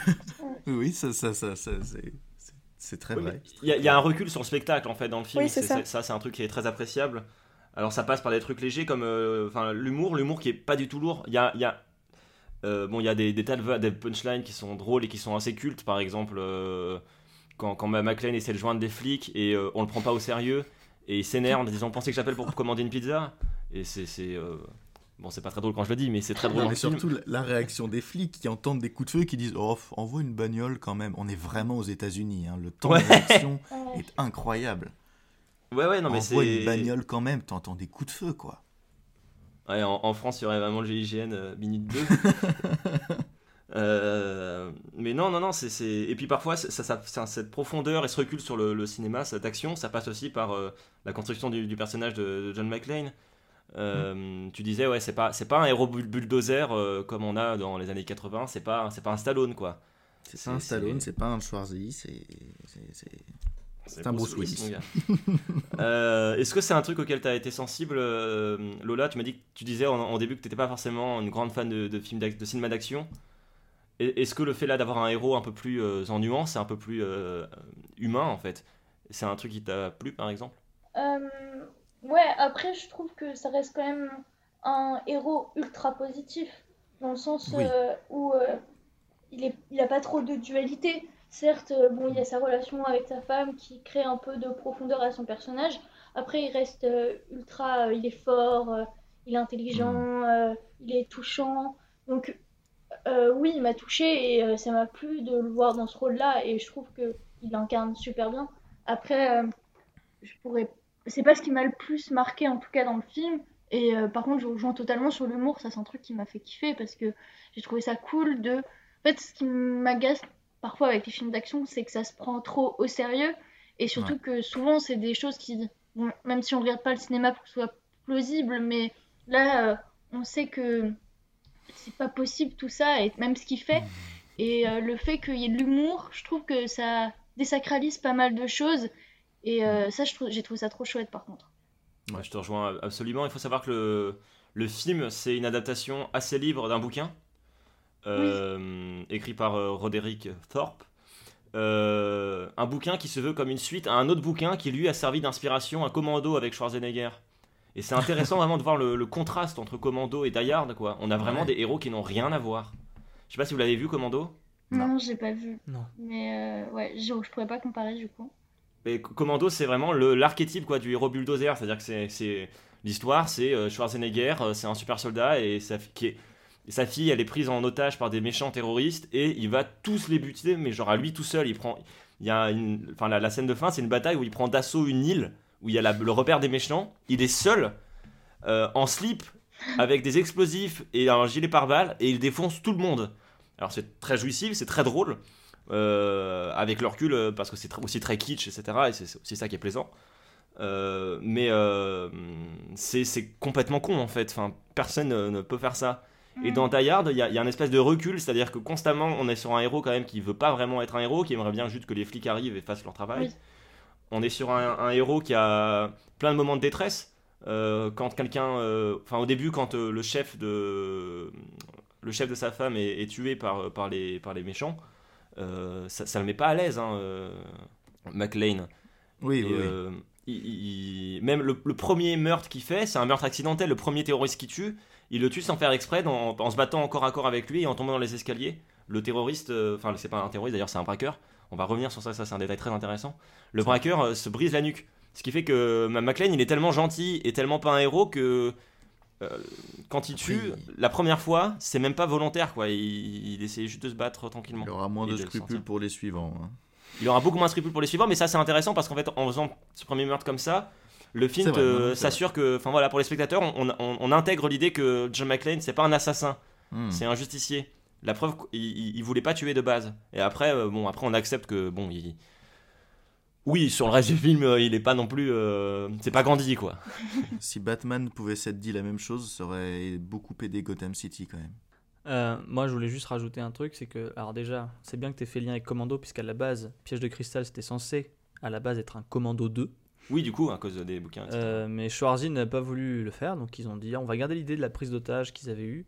oui, ça, ça, ça, ça, c'est- très Oui, vrai. Il y, a- il y a un recul sur le spectacle en fait dans le film. Oui, c'est ça. Ça, c'est un truc qui est très appréciable. Alors ça passe par des trucs légers comme euh, enfin l'humour, l'humour qui est pas du tout lourd. Il y a, il y a euh, bon, il y a des, des tas de des punchlines qui sont drôles et qui sont assez cultes. Par exemple, euh, quand, quand McLean essaie de joindre des flics et euh, on le prend pas au sérieux et il s'énerve en disant pensez que j'appelle pour commander une pizza? Et c'est c'est, euh, bon c'est pas très drôle quand je le dis mais c'est très drôle Non, mais film. surtout la- réaction des flics qui entendent des coups de feu et qui disent Oh, envoie une bagnole quand même. On est vraiment aux États-Unis. hein. Le temps Ouais. de réaction est incroyable. Ouais ouais non mais c'est une bagnole quand même. T'entends des coups de feu, quoi. Ouais, en, en France, il y aurait vraiment le GIGN euh, minute 2. Euh, mais non, non, non, c'est. c'est- Et puis parfois, ça, ça, c'est- cette profondeur et ce recul sur le, le cinéma, cette action, ça passe aussi par euh, la construction du, du personnage de, de John McClane. Euh, Tu disais, ouais, c'est pas, c'est pas un héros bull- bulldozer euh, comme on a dans les années 80, c'est pas, c'est pas un Stallone, quoi. C'est pas un Stallone, c'est pas un Schwarzy, c'est. C'est- un Bruce Willis. mon gars. Euh, Est-ce que c'est un truc auquel tu as été sensible, euh, Lola? Tu m'as dit que tu disais en, en début que tu n'étais pas forcément une grande fan de, de films de cinéma d'action. Est-ce que le fait là d'avoir un héros un peu plus euh, en nuance, un peu plus euh, humain en fait, c'est un truc qui t'a plu par exemple? Euh, ouais, après, je trouve que ça reste quand même un héros ultra positif, dans le sens Oui. euh, où euh, il est, il a pas trop de dualité. Certes, euh, bon, il y a sa relation avec sa femme qui crée un peu de profondeur à son personnage. Après, il reste euh, ultra, euh, il est fort, il est intelligent, euh, il est touchant. Donc, euh, oui, il m'a touché et ça m'a plu de le voir dans ce rôle-là et je trouve que il incarne super bien. Après, euh, je pourrais, c'est pas ce qui m'a le plus marqué en tout cas dans le film. Et euh, par contre, je rejoins totalement sur l'humour. Ça, c'est un truc qui m'a fait kiffer parce que j'ai trouvé ça cool de. En fait, ce qui m'agace parfois avec les films d'action, c'est que ça se prend trop au sérieux et surtout Ouais. que souvent, c'est des choses qui, bon, même si on regarde pas le cinéma pour que ce soit plausible, mais là, euh, on sait que c'est pas possible tout ça et même ce qu'il fait. Et euh, le fait qu'il y ait de l'humour, je trouve que ça désacralise pas mal de choses. Et euh, ça, je trouve- j'ai trouvé ça trop chouette par contre. Ouais, je te rejoins absolument. Il faut savoir que le, le film, c'est une adaptation assez libre d'un bouquin euh, écrit par euh, Roderick Thorpe. Euh, un bouquin qui se veut comme une suite à un autre bouquin qui lui a servi d'inspiration à Commando avec Schwarzenegger. Et c'est intéressant vraiment de voir le, le contraste entre Commando et Die Hard. Quoi. On a vraiment Ouais. des héros qui n'ont rien à voir. Je sais pas si vous l'avez vu, Commando? Non, j'ai pas vu. Non. Mais euh, ouais, je, je pourrais pas comparer du coup. Mais Co- Commando, c'est vraiment le- l'archétype quoi du héros bulldozer, c'est-à-dire que c'est- c'est l'histoire, c'est euh, Schwarzenegger, c'est un super soldat et fi- qui est- sa fille, elle est prise en otage par des méchants terroristes et il va tous les buter, mais genre à lui tout seul, il prend, il y a enfin la, scène de fin, c'est une bataille où il prend d'assaut une île où il y a le repère des méchants, il est seul euh, en slip avec des explosifs et un gilet pare-balles et il défonce tout le monde. Alors c'est très jouissif, c'est très drôle. euh, avec le recul, euh, parce que c'est aussi très kitsch, etc. Et c'est aussi ça qui est plaisant. Mais c'est complètement con en fait. Enfin, personne ne peut faire ça. Et dans Die Hard, il y, a- il y a un espèce de recul, c'est-à-dire que constamment on est sur un héros quand même qui veut pas vraiment être un héros, qui aimerait bien juste que les flics arrivent et fassent leur travail. Oui. On est sur un, un héros qui a plein de moments de détresse. Euh, quand quelqu'un, euh, enfin au début, quand euh, le chef de le chef de sa femme est, est tué par, par, les, par les méchants, euh, ça, ça le met pas à l'aise, hein, euh, McLean. Oui, Et, oui, oui. euh, il- il- même le, le premier meurtre qu'il fait, c'est un meurtre accidentel. Le premier terroriste qui tue, il le tue sans faire exprès, dans- en se battant encore à corps avec lui et en tombant dans les escaliers. Le terroriste, euh, enfin, c'est pas un terroriste d'ailleurs, c'est un braqueur. On va revenir sur ça, ça c'est un détail très intéressant. Le braqueur euh, se brise la nuque. Ce qui fait que Ma- McLean, il est tellement gentil et tellement pas un héros que euh, quand il tue, la première fois, c'est même pas volontaire quoi. Il, il essaie juste de se battre tranquillement. Il aura moins de le scrupules pour les suivants. hein. Il aura beaucoup moins de scrupules pour les suivants, mais ça c'est intéressant parce qu'en fait, en faisant ce premier meurtre comme ça, le film s'assure que, enfin voilà, pour les spectateurs, on, on- on intègre l'idée que John McClane c'est pas un assassin, Hmm. c'est un justicier. La preuve, il, il voulait pas tuer de base. Et après, euh, bon, après on accepte que bon, il... oui, sur le reste du film, euh, il est pas non plus, euh, c'est pas Gandhi quoi. Si Batman pouvait s'être dit la même chose, ça aurait beaucoup aidé Gotham City quand même. Euh, moi, je voulais juste rajouter un truc, c'est que, alors déjà, c'est bien que tu aies fait lien avec Commando, puisqu'à la base, Piège de cristal, c'était censé, à la base, être un Commando 2. Oui, du coup, à cause des bouquins. Euh, mais Schwarzy n'a pas voulu le faire, donc ils ont dit, on va garder l'idée de la prise d'otage qu'ils avaient eue.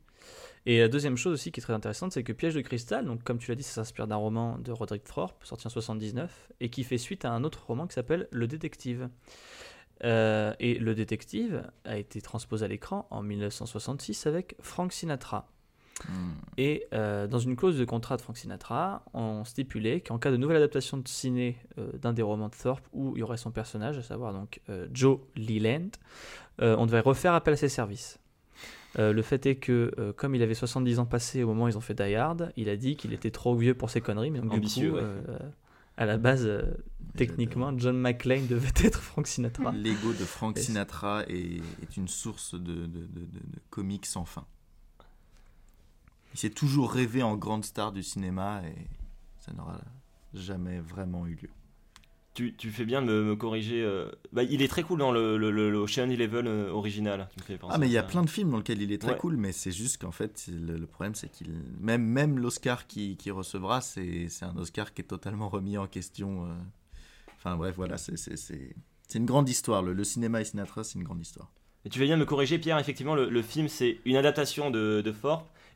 Et la deuxième chose aussi qui est très intéressante, c'est que Piège de cristal, donc comme tu l'as dit, ça s'inspire d'un roman de Roderick Thorpe, sorti en 79, et qui fait suite à un autre roman qui s'appelle Le Détective. Euh, et Le Détective a été transposé à l'écran en 1966 avec Frank Sinatra. Et euh, dans une clause de contrat de Frank Sinatra, on stipulait qu'en cas de nouvelle adaptation de ciné euh, d'un des romans de Thorpe où il y aurait son personnage, à savoir donc euh, Joe Leland, on devait refaire appel à ses services. Le fait est que, comme il avait 70 ans passés au moment où ils ont fait Die Hard, il a dit qu'il était trop vieux pour ses conneries, mais donc Ambitieux, du coup, ouais. à la base, techniquement, John McClane devait être Frank Sinatra. L'ego de Frank Sinatra est, est une source de, de, sans fin. Il s'est toujours rêvé en grande star du cinéma et ça n'aura jamais vraiment eu lieu. Tu, tu fais bien de me, me corriger. euh, Bah, il est très cool dans le, le, le, Ocean Eleven euh, original. Tu me fais penser Ah mais il y a plein de films dans lesquels il est très Ouais. cool, mais c'est juste qu'en fait le, le problème c'est qu'il même même l'Oscar qu'il qui recevra c'est un Oscar qui est totalement remis en question. euh. Enfin bref voilà c'est une grande histoire. Le, le cinéma et Sinatra c'est une grande histoire. Et tu fais bien de me corriger, Pierre. Effectivement, le, le film, c'est une adaptation de, de.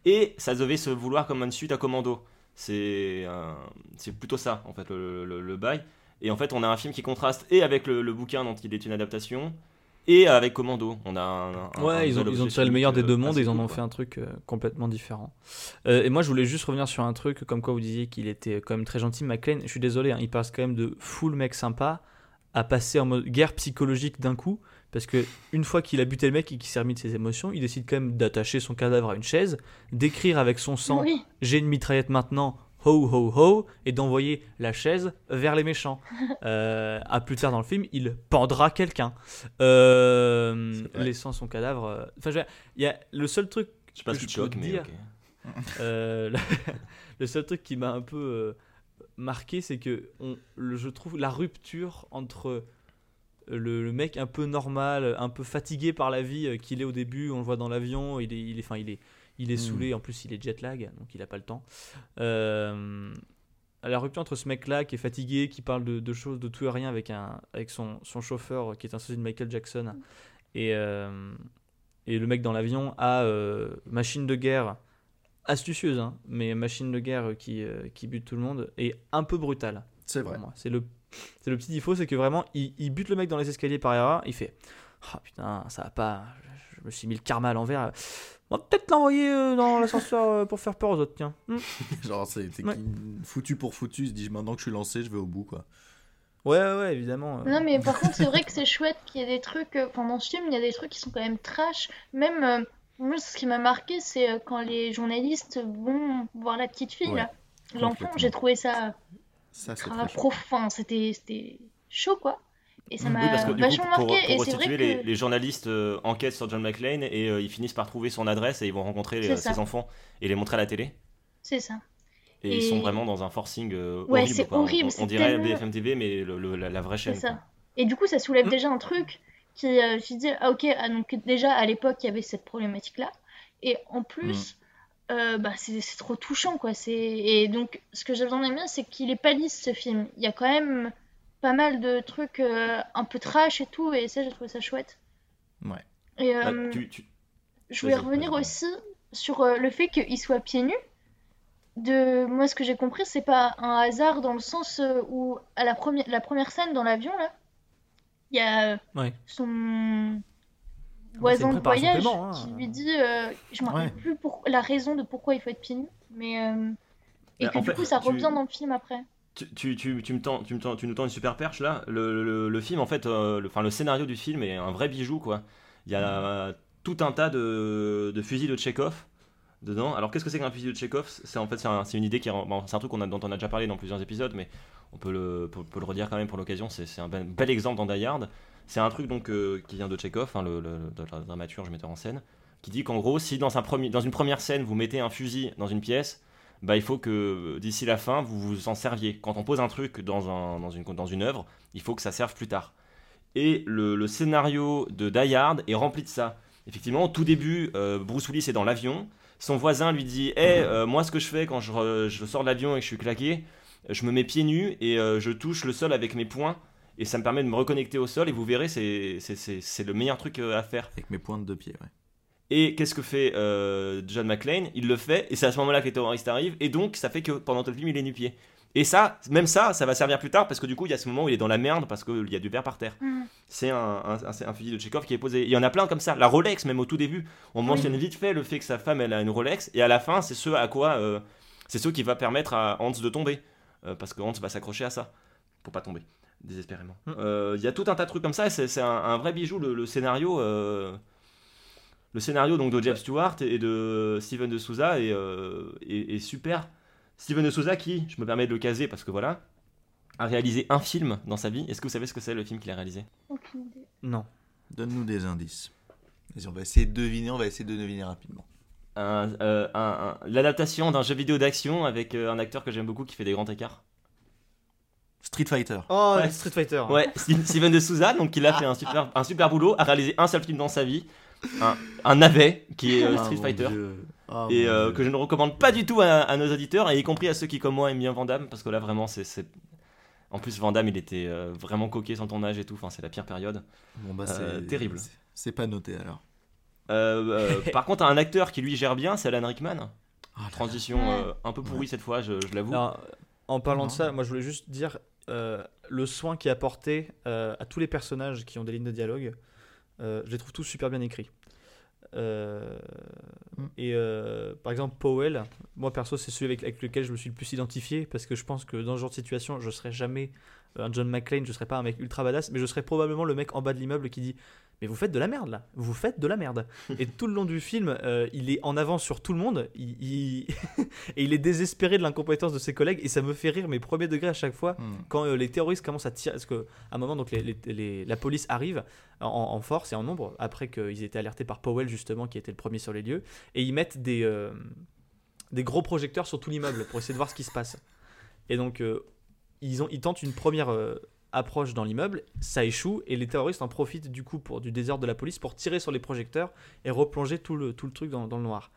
Et ça devait se vouloir comme une suite à Commando. C'est euh, c'est plutôt ça, en fait, le, le- le bail. Et en fait, on a un film qui contraste et avec le, le bouquin dont il est une adaptation, Et avec Commando, on a un. un- un Ouais, ils ont, ils ont tiré le meilleur des deux euh, mondes et ils en ont quoi. fait un truc euh, complètement différent. Euh, et moi, je voulais juste revenir sur un truc, comme quoi vous disiez qu'il était quand même très gentil. McLean, je suis désolé, hein, il passe quand même de full mec sympa à passer en mode guerre psychologique d'un coup. Parce que une fois qu'il a buté le mec et qu'il s'est remis de ses émotions, il décide quand même d'attacher son cadavre à une chaise, d'écrire avec son sang Oui. J'ai une mitraillette maintenant, ho ho ho, et d'envoyer la chaise vers les méchants. Euh, à plus tard dans le film, il pendra quelqu'un, euh, laissant son cadavre. euh, Enfin, je il y a le seul truc. Je sais pas que ce choque, mais dire, euh, le, le seul truc qui m'a un peu euh, marqué, c'est que on, le- je trouve la rupture entre le, le mec un peu normal, un peu fatigué par la vie euh, qu'il est au début, on le voit dans l'avion, il est, il est, enfin, il est, il est Mm. saoulé, en plus il est jet lag, donc il a pas le temps. Euh, la rupture entre ce mec-là qui est fatigué, qui parle de, de choses, de tout et rien avec, un, avec son, son chauffeur qui est un sosie de Michael Jackson, et, euh, et le mec dans l'avion a euh, machine de guerre astucieuse, hein, mais machine de guerre qui, euh, qui bute tout le monde, et un peu brutale. C'est vrai. C'est le, c'est le petit défaut, c'est que vraiment, il, il bute le mec dans les escaliers par erreur, il fait Ah putain, ça va pas, je, je me suis mis le karma à l'envers. On va peut-être l'envoyer euh, dans l'ascenseur euh, pour faire peur aux autres, tiens. Hmm. Genre, c'est Ouais. foutu pour foutu, il se dit maintenant que je suis lancé, je vais au bout, quoi. Ouais, ouais, ouais, évidemment. euh. Non, mais par contre, c'est vrai que c'est chouette qu'il y ait des trucs. euh, Enfin, dans ce film, il y a des trucs qui sont quand même trash. Même, euh, moi, ce qui m'a marqué, c'est quand les journalistes vont voir la petite fille, Ouais, là. L'enfant, j'ai trouvé ça Ça, c'est profond. C'était c'était chaud, quoi. Et ça Oui, m'a parce que du coup, vachement pour, marqué. pour et c'est vrai restituer, que. les, les journalistes euh, enquêtent sur John McClane et euh, ils finissent par trouver son adresse et ils vont rencontrer les- ça. ses enfants et les montrer à la télé. C'est ça. Et, ils sont vraiment dans un forcing euh, Ouais, horrible. c'est. On- horrible, On, dirait tellement- BFM TV, mais le- le- la, la vraie C'est chaîne. ça. Et du coup, ça soulève Mm. déjà un truc qui, euh, qui dit, ah ok, ah, donc déjà à l'époque, il y avait cette problématique-là. Et en plus, Mm. Euh, bah, c'est trop touchant, quoi. C'est- Et donc, ce que j'ai bien aimé, c'est qu'il est pas lisse, ce film. Il y a quand même pas mal de trucs euh, un peu trash et tout, et ça, j'ai trouvé ça chouette. Ouais. Et Bah, euh, tu- tu- je voulais revenir aussi sur euh, le fait qu'il soit pieds nus. De moi, ce que j'ai compris, c'est pas un hasard dans le sens où à la première la première scène dans l'avion là, il y a Ouais. son une de voyage paiement, hein. qui lui dit, euh, je me rappelle Ouais. plus pour la raison de pourquoi il faut être nus, mais euh, et Bah, que du fait, coup ça tu- revient dans le film après. Tu, tu, tu, tu me tends, tu, me tends- tu nous tends une super perche là. Le, le, le film, en fait, euh, le, scénario du film est un vrai bijou quoi. Il y a tout un tas de, de fusils de Chekhov dedans. Alors qu'est-ce que c'est qu'un fusil de Chekhov C'est en fait c'est un- une idée qui bon, c'est un truc a, dont on a déjà parlé dans plusieurs épisodes, mais on peut le, peut, peut le redire quand même pour l'occasion. C'est c'est un bel, bel exemple dans Die Hard. C'est un truc donc euh, qui vient de Chekhov, hein, le, le, dramaturge metteur en scène, qui dit qu'en gros, si dans, une première scène vous mettez un fusil dans une pièce, bah, il faut que d'ici la fin, vous vous en serviez. Quand on pose un truc dans, un, dans, une, œuvre, il faut que ça serve plus tard. Et le, scénario de Die Hard est rempli de ça. Effectivement, au tout début, euh, Bruce Willis est dans l'avion. Son voisin lui dit Hé, moi, ce que je fais quand je, sors de l'avion et que je suis claqué, je me mets pieds nus et euh, je touche le sol avec mes poings. Et ça me permet de me reconnecter au sol. Et vous verrez, c'est- c'est c'est- c'est le meilleur truc euh, à faire. Avec mes pointes de pied, ouais. Et qu'est-ce que fait euh, John McClane? Il le fait, et c'est à ce moment-là que les terroristes arrivent, et donc ça fait que pendant tout le film, il est nu-pied. Et ça, même ça, ça va servir plus tard, parce que du coup, il y a ce moment où il est dans la merde, parce qu'il y a du verre par terre. Mm. C'est un, un, un- un fusil de Chekhov qui est posé. Il y en a plein comme ça. La Rolex, même au tout début, on mentionne vite fait le fait que sa femme, elle a une Rolex, et à la fin, c'est ce à quoi. euh, c'est ce qui va permettre à Hans de tomber. Euh, parce que Hans va s'accrocher à ça, pour pas tomber, désespérément. Mm. Euh, Il y a tout un tas de trucs comme ça, et c'est un, un vrai bijou, le, le scénario. euh, le scénario donc de Jeff Stewart et de Steven de Souza est, euh, est- est super. Steven de Souza qui, je me permets de le caser parce que voilà, a réalisé un film dans sa vie. Est-ce que vous savez ce que c'est le film qu'il a réalisé? Aucune idée. Non. Donne-nous des indices. Vas-y, on va essayer de deviner, on va essayer de deviner rapidement. Un- euh, un- un- L'adaptation d'un jeu vidéo d'action avec un acteur que j'aime beaucoup qui fait des grands écarts. Street Fighter. Oh, Ouais. Street Fighter. Ouais, Steven de Souza, donc il a fait un super, un super boulot, a réalisé un seul film dans sa vie, un, un navet qui est euh, Ah, Street Fighter. Ah, et euh, que je ne recommande pas du tout à, à nos auditeurs, et y compris à ceux qui, comme moi, aiment bien Van Damme, parce que là, vraiment, c'est. En plus, Van Damme, il était euh, vraiment coqué sans ton âge et tout, enfin, c'est la pire période. Bon, bah, Euh, c'est terrible. c'est- pas noté alors. Euh, euh, par contre, un acteur qui lui gère bien, c'est Alan Rickman. Ah, là, Transition euh, un peu pourrie cette fois, je, je l'avoue. En parlant de ça, moi je voulais juste dire euh, le soin qui est apporté euh, à tous les personnages qui ont des lignes de dialogue. Euh, je les trouve tous super bien écrits. Mm. Et par exemple, Powell, moi perso, c'est celui avec, avec lequel je me suis le plus identifié parce que je pense que dans ce genre de situation, je serais jamais un John McClane, je serais pas un mec ultra badass, mais je serais probablement le mec en bas de l'immeuble qui dit Mais vous faites de la merde là, vous faites de la merde. et tout le long du film, euh, il est en avance sur tout le monde il, il- et il est désespéré de l'incompétence de ses collègues et ça me fait rire mes premiers degrés à chaque fois Mm. quand euh, les terroristes commencent à tirer. Parce qu'à un moment, donc, les- les- les- la police arrive en, en force et en nombre après qu'ils aient été alertés par Powell justement qui était le premier sur les lieux et ils mettent des, euh, des gros projecteurs sur tout l'immeuble pour essayer de voir ce qui se passe. Et donc, euh, ils, ont, ils tentent une première euh, approche dans l'immeuble, ça échoue, et les terroristes en profitent du coup pour, du désordre de la police pour tirer sur les projecteurs et replonger tout le, tout le truc dans, dans le noir.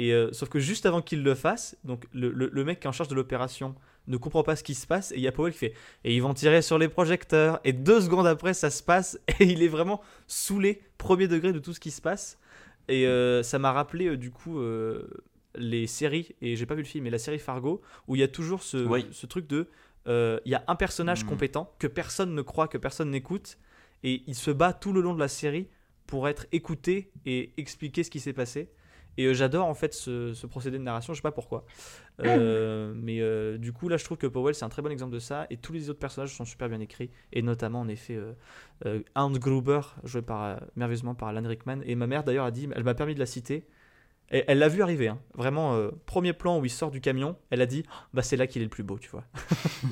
Et euh, sauf que juste avant qu'ils le fassent, donc le, le- le mec qui est en charge de l'opération ne comprend pas ce qui se passe, et il y a Powell qui fait Et ils vont tirer sur les projecteurs, et deux secondes après ça se passe, et il est vraiment saoulé, premier degré de tout ce qui se passe. Et euh, ça m'a rappelé euh, du coup les séries, et j'ai pas vu le film, mais la série Fargo, où il y a toujours ce, Oui. ce truc de. Euh, Il y a un personnage Mhm. compétent que personne ne croit, que personne n'écoute, et il se bat tout le long de la série pour être écouté et expliquer ce qui s'est passé. Et euh, j'adore en fait ce, ce procédé de narration, je sais pas pourquoi. Euh, mais euh, du coup, là, je trouve que Powell, c'est un très bon exemple de ça. Et tous les autres personnages sont super bien écrits. Et notamment, en effet, euh, euh, Hans Gruber, joué par, euh, merveilleusement par Alan Rickman. Et ma mère, d'ailleurs, a dit, elle m'a permis de la citer. Et elle l'a vu arriver, hein. vraiment, euh, premier plan où il sort du camion, elle a dit, bah c'est là qu'il est le plus beau, tu vois.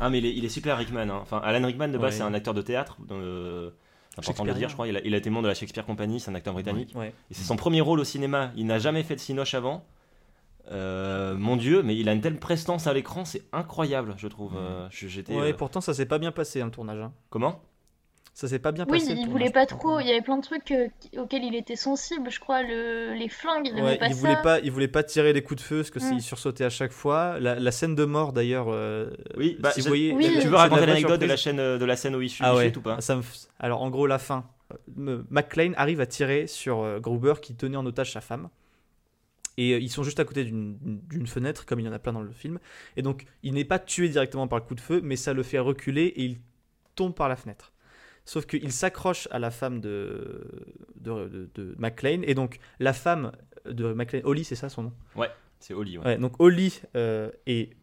Ah, mais il est, il est super Rickman. hein. Enfin, Alan Rickman, de base, Ouais. c'est un acteur de théâtre. euh, c'est important de le dire, je crois. Il a, il a été membre de la Shakespeare Company, c'est un acteur britannique. Ouais. Et c'est son premier rôle au cinéma. Il n'a jamais fait de cinoche avant. Euh, mon dieu, mais il a une telle prestance à l'écran, c'est incroyable, je trouve. Euh, J'étais. Ouais, euh, pourtant, ça s'est pas bien passé, hein, le tournage. hein. Comment? Ça s'est pas bien Oui, passé. le il voulait pas trop. Il y avait plein de trucs euh, auxquels il était sensible, je crois. Le... Les flingues, il aimait Ouais, pas il ça. voulait pas, il voulait pas tirer les coups de feu parce que Mm. il sursautait à chaque fois. La, la scène de mort d'ailleurs. euh, Oui, bah, si je- vous voyez, Oui. Tu veux raconter l'anecdote de la chaîne euh, de la scène où il chute, Ah ouais. chute ou pas? Ça me f- Alors en gros la fin. McClane arrive à tirer sur euh, Gruber qui tenait en otage sa femme. Et ils sont juste à côté d'une d'une fenêtre, comme il y en a plein dans le film. Et donc, il n'est pas tué directement par le coup de feu, mais ça le fait reculer et il tombe par la fenêtre. Sauf qu'il s'accroche à la femme de, de, de, de McClane. Et donc, la femme de McClane, Holly, c'est ça son nom? Ouais, c'est Oli. Ouais. Ouais, donc Holly euh, est.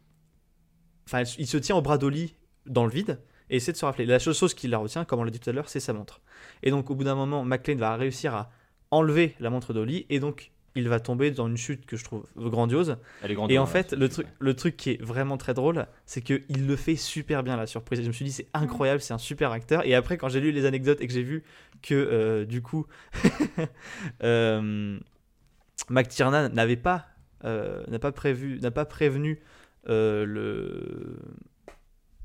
Enfin, il se tient au bras d'Holly dans le vide et essaie de se rappeler. La seule chose qui la retient, comme on l'a dit tout à l'heure, c'est sa montre. Et donc, au bout d'un moment, McLean va réussir à enlever la montre d'Holly et donc il va tomber dans une chute que je trouve grandiose. Elle est grande. Et en fait, le truc, le truc qui est vraiment très drôle, c'est qu'il le fait super bien la surprise. Et je me suis dit, c'est incroyable, c'est un super acteur. Et après, quand j'ai lu les anecdotes et que j'ai vu que euh, du coup, euh, McTiernan n'avait pas, euh, n'a pas prévu, n'a pas prévenu euh, le,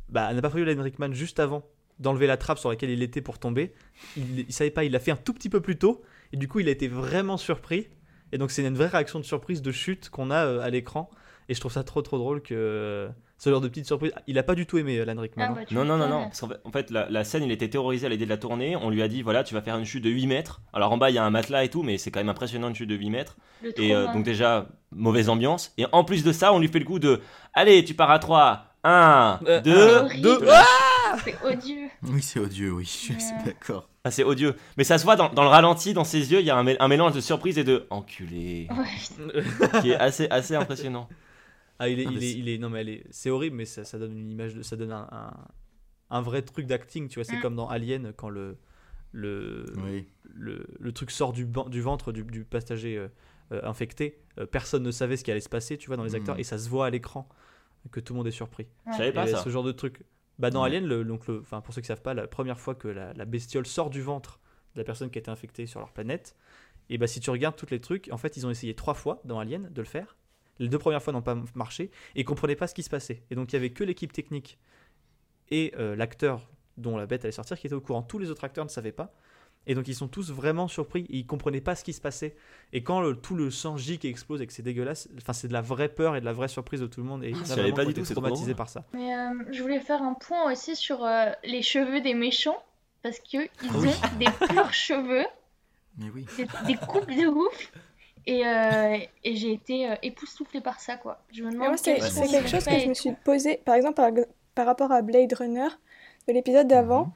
bah, n'a pas prévu Alan Rickman juste avant d'enlever la trappe sur laquelle il était pour tomber. Il, il savait pas, il l'a fait un tout petit peu plus tôt. Et du coup, il a été vraiment surpris. Et donc, c'est une vraie réaction de surprise, de chute qu'on a euh, à l'écran. Et je trouve ça trop trop drôle que euh, ce genre de petite surprise. Il a pas du tout aimé Alan Rickman. Ah bah, Non, non, non, non. Parce qu'en fait, en fait, la, la scène, il était terrorisé à l'idée de la tournée. On lui a dit, voilà, tu vas faire une chute de 8 mètres. Alors en bas, il y a un matelas et tout, mais c'est quand même impressionnant une chute de 8 mètres. Le Et euh, donc, déjà, mauvaise ambiance. Et en plus de ça, on lui fait le coup de, allez, tu pars à 3. 1, Euh, 2, un, horrible. deux. C'est odieux. Oui, c'est odieux, oui, je suis d'accord. Ah, c'est odieux. Mais ça se voit dans, dans le ralenti, dans ses yeux, il y a un, mé- un mélange de surprise et de enculé. Ouais. qui est assez, assez impressionnant. Ah, il est, Ah, il est, c'est- il est, non mais elle c'est horrible, mais ça, ça donne une image de, ça donne un, un, un vrai truc d'acting, tu vois. C'est Mm. comme dans Alien quand le, le, Oui. le, le truc sort du, du ventre du, du passager euh, euh, infecté. Euh, personne ne savait ce qui allait se passer, tu vois, dans les acteurs, Mm. et ça se voit à l'écran que tout le monde est surpris. Je savais pas Et ça. ce genre de truc. Bah, dans Ouais. Alien, le, donc le, enfin, pour ceux qui savent pas, la première fois que la, la bestiole sort du ventre de la personne qui a été infectée sur leur planète, et bah si tu regardes tous les trucs, en fait ils ont essayé trois fois dans Alien de le faire. Les deux premières fois n'ont pas marché et ils comprenaient pas ce qui se passait. Et donc il y avait que l'équipe technique et euh, l'acteur dont la bête allait sortir qui était au courant. Tous les autres acteurs ne savaient pas. Et donc ils sont tous vraiment surpris ils comprenaient pas ce qui se passait. Et quand le- tout le sang gicle et explose et que c'est dégueulasse, enfin c'est de la vraie peur et de la vraie surprise de tout le monde. Et Ah, on a je savais vraiment pas du tout, traumatisé par ça. Mais euh, je voulais faire un point aussi sur euh, les cheveux des méchants. Parce qu'ils Oui. ont des purs cheveux, Mais oui. des, des coupes de ouf. Et, euh, et j'ai été euh, époustouflée par ça, quoi. Je me demande moi, c'est quelque chose que je me suis posé, par exemple, par, par rapport à Blade Runner, de l'épisode d'avant.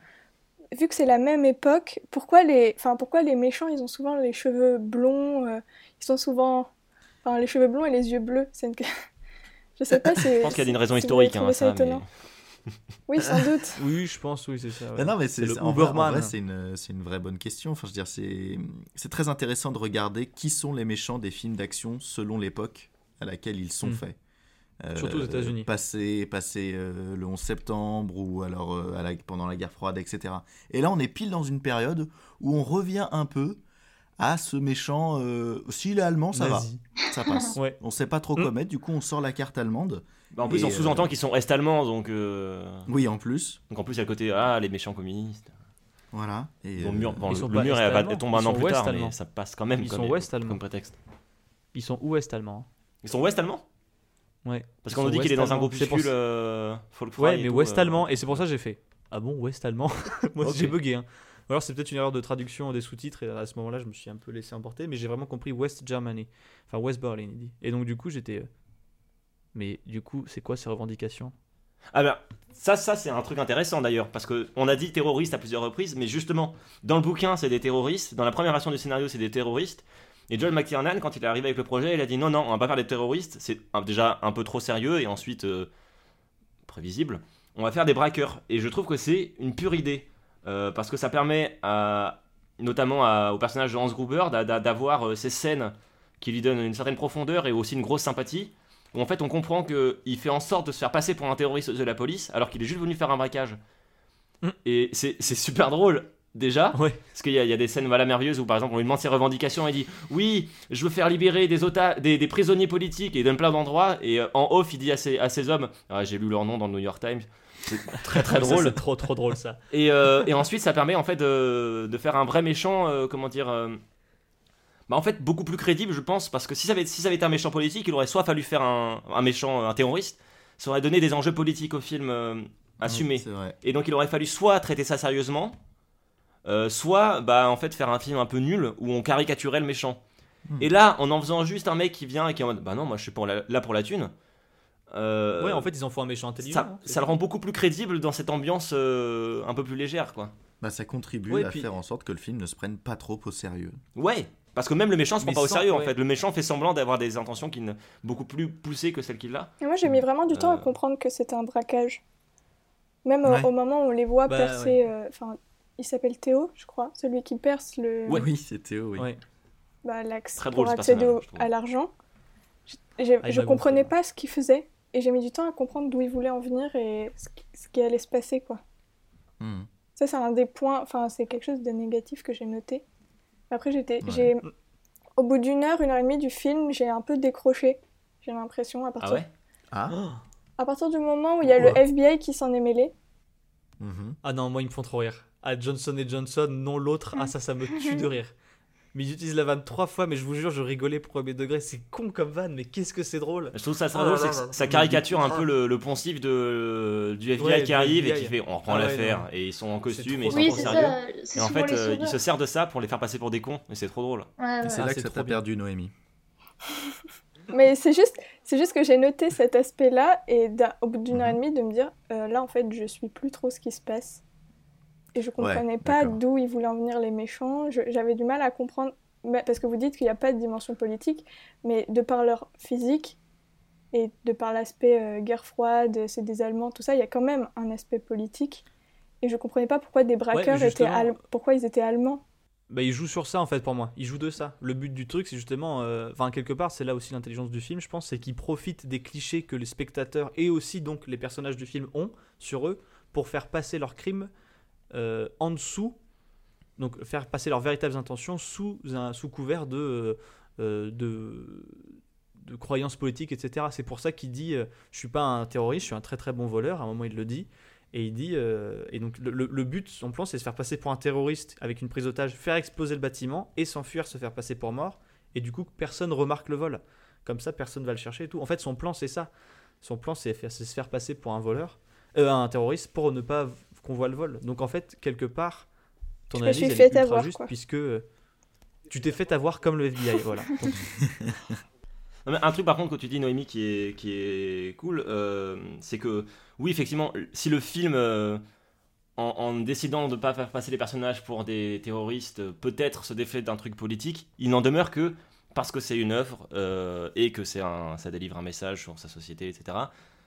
Vu que c'est la même époque, pourquoi les, enfin, pourquoi les méchants, ils ont souvent les cheveux blonds, euh, ils sont souvent, enfin, les cheveux blonds et les yeux bleus. C'est une... je sais pas. Je pense qu'il y a une raison historique hein, à ça. Mais... Oui, sans doute. oui, je pense, oui, c'est ça. Ouais. Mais non, mais c'est le en vrai, en Uberman. vrai, c'est une, c'est une vraie bonne question. Enfin, je veux dire, c'est, c'est très intéressant de regarder qui sont les méchants des films d'action selon l'époque à laquelle ils sont Mm. faits. Euh, Surtout aux États-Unis. Passé, passé euh, le 11 septembre ou alors euh, à la- pendant la guerre froide, etc. Et là, on est pile dans une période où on revient un peu à ce méchant. euh, S'il est allemand, ça Nazi. va. Ça passe. Ouais. On sait pas trop Mm. quoi mettre, du coup, on sort la carte allemande. Bah, en plus, Et, on sous-entend euh, qu'ils sont est-allemands, donc. euh, Oui, en plus. Donc en plus, il y a le côté ah les méchants communistes. Voilà. Et, Bon, le mur, euh, bon, le, mur est- tombe un an plus tard, mais ça passe quand même Ils comme, sont ouest-allemands. comme prétexte. Ils sont ouest allemands. Ils sont ouest-allemands? Ouais. Parce qu'on nous dit qu'il est dans un groupuscule euh, folk Ouais, mais tout, ouest euh. allemand, et c'est pour ça que j'ai fait. Ah bon, ouest allemand? Moi j'ai bugué. Hein. Ou alors c'est peut-être une erreur de traduction des sous-titres, et à ce moment-là je me suis un peu laissé emporter, mais j'ai vraiment compris West Germany. Enfin West Berlin, il dit. Et donc du coup j'étais. euh, Mais du coup, c'est quoi ces revendications? Ah ben, ça, ça c'est un truc intéressant d'ailleurs, parce que on a dit terroristes à plusieurs reprises, mais justement, dans le bouquin c'est des terroristes, dans la première version du scénario c'est des terroristes, et John McTiernan, quand il est arrivé avec le projet, il a dit non, non, on va pas faire des terroristes, c'est déjà un peu trop sérieux, et ensuite euh, prévisible, on va faire des braqueurs, et je trouve que c'est une pure idée, euh, parce que ça permet à, notamment à- au personnage de Hans Gruber d'a- d'a- d'avoir euh, ces scènes qui lui donnent une certaine profondeur et aussi une grosse sympathie où en fait on comprend qu'il fait en sorte de se faire passer pour un terroriste de la police alors qu'il est juste venu faire un braquage. Mm. Et c'est super drôle déjà, Ouais. parce qu'il y, a- il y a des scènes voilà, merveilleuses où par exemple on lui demande ses revendications et il dit oui je veux faire libérer des, ota- des, des prisonniers politiques et il donne plein d'endroits et euh, en off il dit à ses, à ses hommes, Ah, j'ai lu leur nom dans le New York Times, c'est très très drôle. C'est trop trop drôle ça. Et, euh, et ensuite, ça permet en fait de, de faire un vrai méchant, euh, comment dire, euh, bah en fait beaucoup plus crédible, je pense, parce que si ça avait, si ça avait été un méchant politique, il aurait soit fallu faire un, un méchant, un terroriste, ça aurait donné des enjeux politiques au film euh, assumés. vrai. Et donc il aurait fallu soit traiter ça sérieusement, euh, soit bah en fait faire un film un peu nul où on caricaturait le méchant. Hmm. Et là, en en faisant juste un mec qui vient et qui est en mode bah non, moi je suis pour la- là pour la thune. euh, Ouais, en fait ils en font un méchant intelligent. ça, hein, ça le rend beaucoup plus crédible dans cette ambiance euh, un peu plus légère, quoi. Bah, ça contribue Ouais, à puis- faire en sorte que le film ne se prenne pas trop au sérieux. Ouais, parce que même le méchant se prend pas au sérieux en fait. Le méchant fait semblant d'avoir des intentions qui ne beaucoup plus poussées que celles qu'il a. Et moi, j'ai mis vraiment du temps à comprendre que c'était un braquage. Même Ouais. au moment où on les voit Bah, percer. euh, Enfin, il s'appelle Théo, je crois, celui qui perce le, Ouais. Oui, c'est Théo, oui. Ouais. bah, l'axe Très drôle, pour accéder au- je à l'argent. J'ai- j'ai- Ah, je comprenais pas ce qu'il faisait et j'ai mis du temps à comprendre d'où il voulait en venir et ce qui, ce qui allait se passer, quoi. Hmm. Ça, c'est un des points, enfin, c'est quelque chose de négatif que j'ai noté. Après, j'étais, Ouais. j'ai, au bout d'une heure, une heure et demie du film, j'ai un peu décroché. J'ai l'impression, à Ah partir, ouais? Ah. à partir du moment où il y a le FBI qui s'en est mêlé. Mhm. Ah non, moi ils me font trop rire. Ah Johnson et Johnson, non l'autre. Ah ça, ça me tue de rire. Mais ils utilisent la vanne trois fois, mais je vous jure, je rigolais pour premier degré. C'est con comme vanne, mais qu'est-ce que c'est drôle. Je trouve ça très Oh drôle, là c'est là que là. ça caricature un peu le, le poncif de, du FBI Ouais, qui arrive et qui fait on reprend Ah l'affaire et ils sont en costume et ils sont Oui, sérieux. ça. Et en fait, euh, ils se servent de ça pour les faire passer pour des cons et c'est trop drôle. Ouais, ouais. Et c'est Ah, là que ça trop t'a perdu, Noémie. Mais c'est juste, c'est juste que j'ai noté cet aspect-là et d'un- au bout d'une heure et demie de me dire, euh, là, en fait, je suis plus trop ce qui se passe. Et je comprenais pas d'où ils voulaient en venir les méchants. J'avais du mal à comprendre, mais- parce que vous dites qu'il n'y a pas de dimension politique, mais de par leur physique et de par l'aspect euh, guerre froide, c'est des Allemands, tout ça, il y a quand même un aspect politique. Et je comprenais pas pourquoi des braqueurs étaient justement. al- pourquoi ils étaient allemands. Bah, il joue sur ça en fait pour moi. Il joue de ça. Le but du truc, c'est justement, euh, enfin quelque part, c'est là aussi l'intelligence du film, je pense, c'est qu'il profite des clichés que les spectateurs et aussi donc les personnages du film ont sur eux pour faire passer leurs crimes euh, en dessous, donc faire passer leurs véritables intentions sous un sous couvert de euh, de de croyances politiques, etc. C'est pour ça qu'il dit, euh, je suis pas un terroriste, je suis un très très bon voleur. À un moment, il le dit. Et il dit, euh, et donc le, but, son plan, c'est de se faire passer pour un terroriste avec une prise d'otage, faire exploser le bâtiment et s'enfuir, se faire passer pour mort. Et du coup, personne remarque le vol. Comme ça, personne va le chercher et tout. En fait, son plan, c'est ça. Son plan, c'est se faire passer pour un voleur, euh, un terroriste, pour ne pas voit le vol. Donc en fait, quelque part, ton analyse elle est fait ultra avoir, juste quoi. puisque euh, tu t'es fait avoir comme le FBI. voilà. Non, mais un truc par contre que tu dis Noémie qui est, qui est cool, euh, c'est que oui effectivement si le film euh, en, en décidant de ne pas faire passer les personnages pour des terroristes, euh, peut-être se défait d'un truc politique, il n'en demeure que parce que c'est une œuvre euh, et que c'est un, ça délivre un message sur sa société, etc.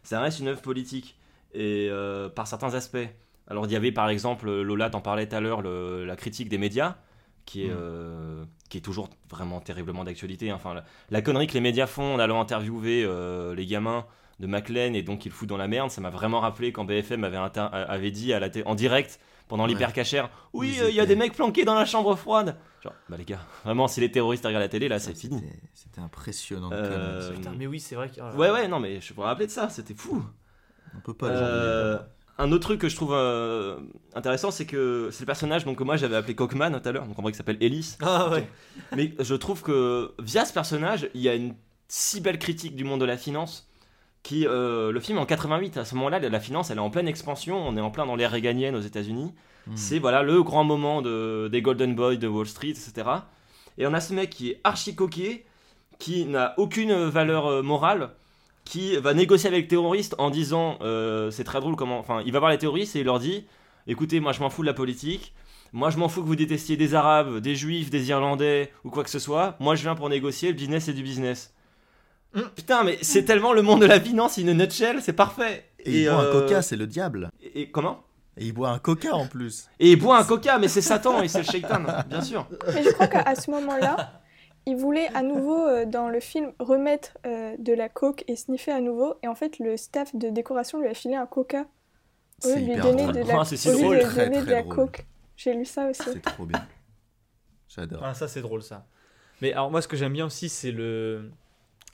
Ça reste une œuvre politique et euh, par certains aspects. Alors il y avait par exemple, Lola t'en parlait tout à l'heure, la critique des médias qui est, Mm. euh, qui est toujours vraiment terriblement d'actualité. Enfin, la, la connerie que les médias font en allant interviewer euh, les gamins de McLean et donc ils le foutent dans la merde, ça m'a vraiment rappelé quand BFM avait, inter- avait dit à la en direct pendant Ouais. l'hypercachère Oui, euh, il y a des mecs planqués dans la chambre froide. Genre, bah les gars, vraiment, si les terroristes regardent la télé, là, c'est fini. C'était- impressionnant. Euh. Putain, mais oui, c'est vrai que. oh Ouais, ouais, non, mais je me rappeler de ça, c'était fou. On peut pas Euh. Un autre truc que je trouve euh, intéressant, c'est que c'est le personnage donc, que moi j'avais appelé Cockman tout à l'heure, donc en vrai qui s'appelle Ellis. Ah ouais. Mais je trouve que via ce personnage, il y a une si belle critique du monde de la finance. Qui, euh, le film en 88, à ce moment-là, la finance, elle est en pleine expansion. On est en plein dans l'ère réganienne aux États-Unis. Hmm. C'est voilà le grand moment de, des Golden Boys de Wall Street, etc. Et on a ce mec qui est archi coquet, qui n'a aucune valeur euh, morale, qui va négocier avec les terroristes en disant euh, c'est très drôle comment. Enfin, il va voir les terroristes et il leur dit écoutez, moi je m'en fous de la politique. Moi, je m'en fous que vous détestiez des Arabes, des Juifs, des Irlandais ou quoi que ce soit. Moi, je viens pour négocier. Le business, c'est du business. Putain, mais c'est tellement le monde de la finance, in a nutshell, c'est parfait. Et, il boit euh, un coca, c'est le diable. Et, et comment? Et il boit un coca en plus. Et il boit un coca, mais c'est Satan et c'est le shaitan, bien sûr. Mais je crois qu'à ce moment-là, il voulait à nouveau euh, dans le film remettre euh, de la coke et sniffer à nouveau. Et en fait, le staff de décoration lui a filé un coca au lieu C'est de lui donner drôle. de la, Ah, c'est si drôle. lui Très, donner de la coke. J'ai lu ça aussi. C'est trop bien. J'adore. Ah, ça, c'est drôle, ça. Mais alors, moi, ce que j'aime bien aussi, c'est le.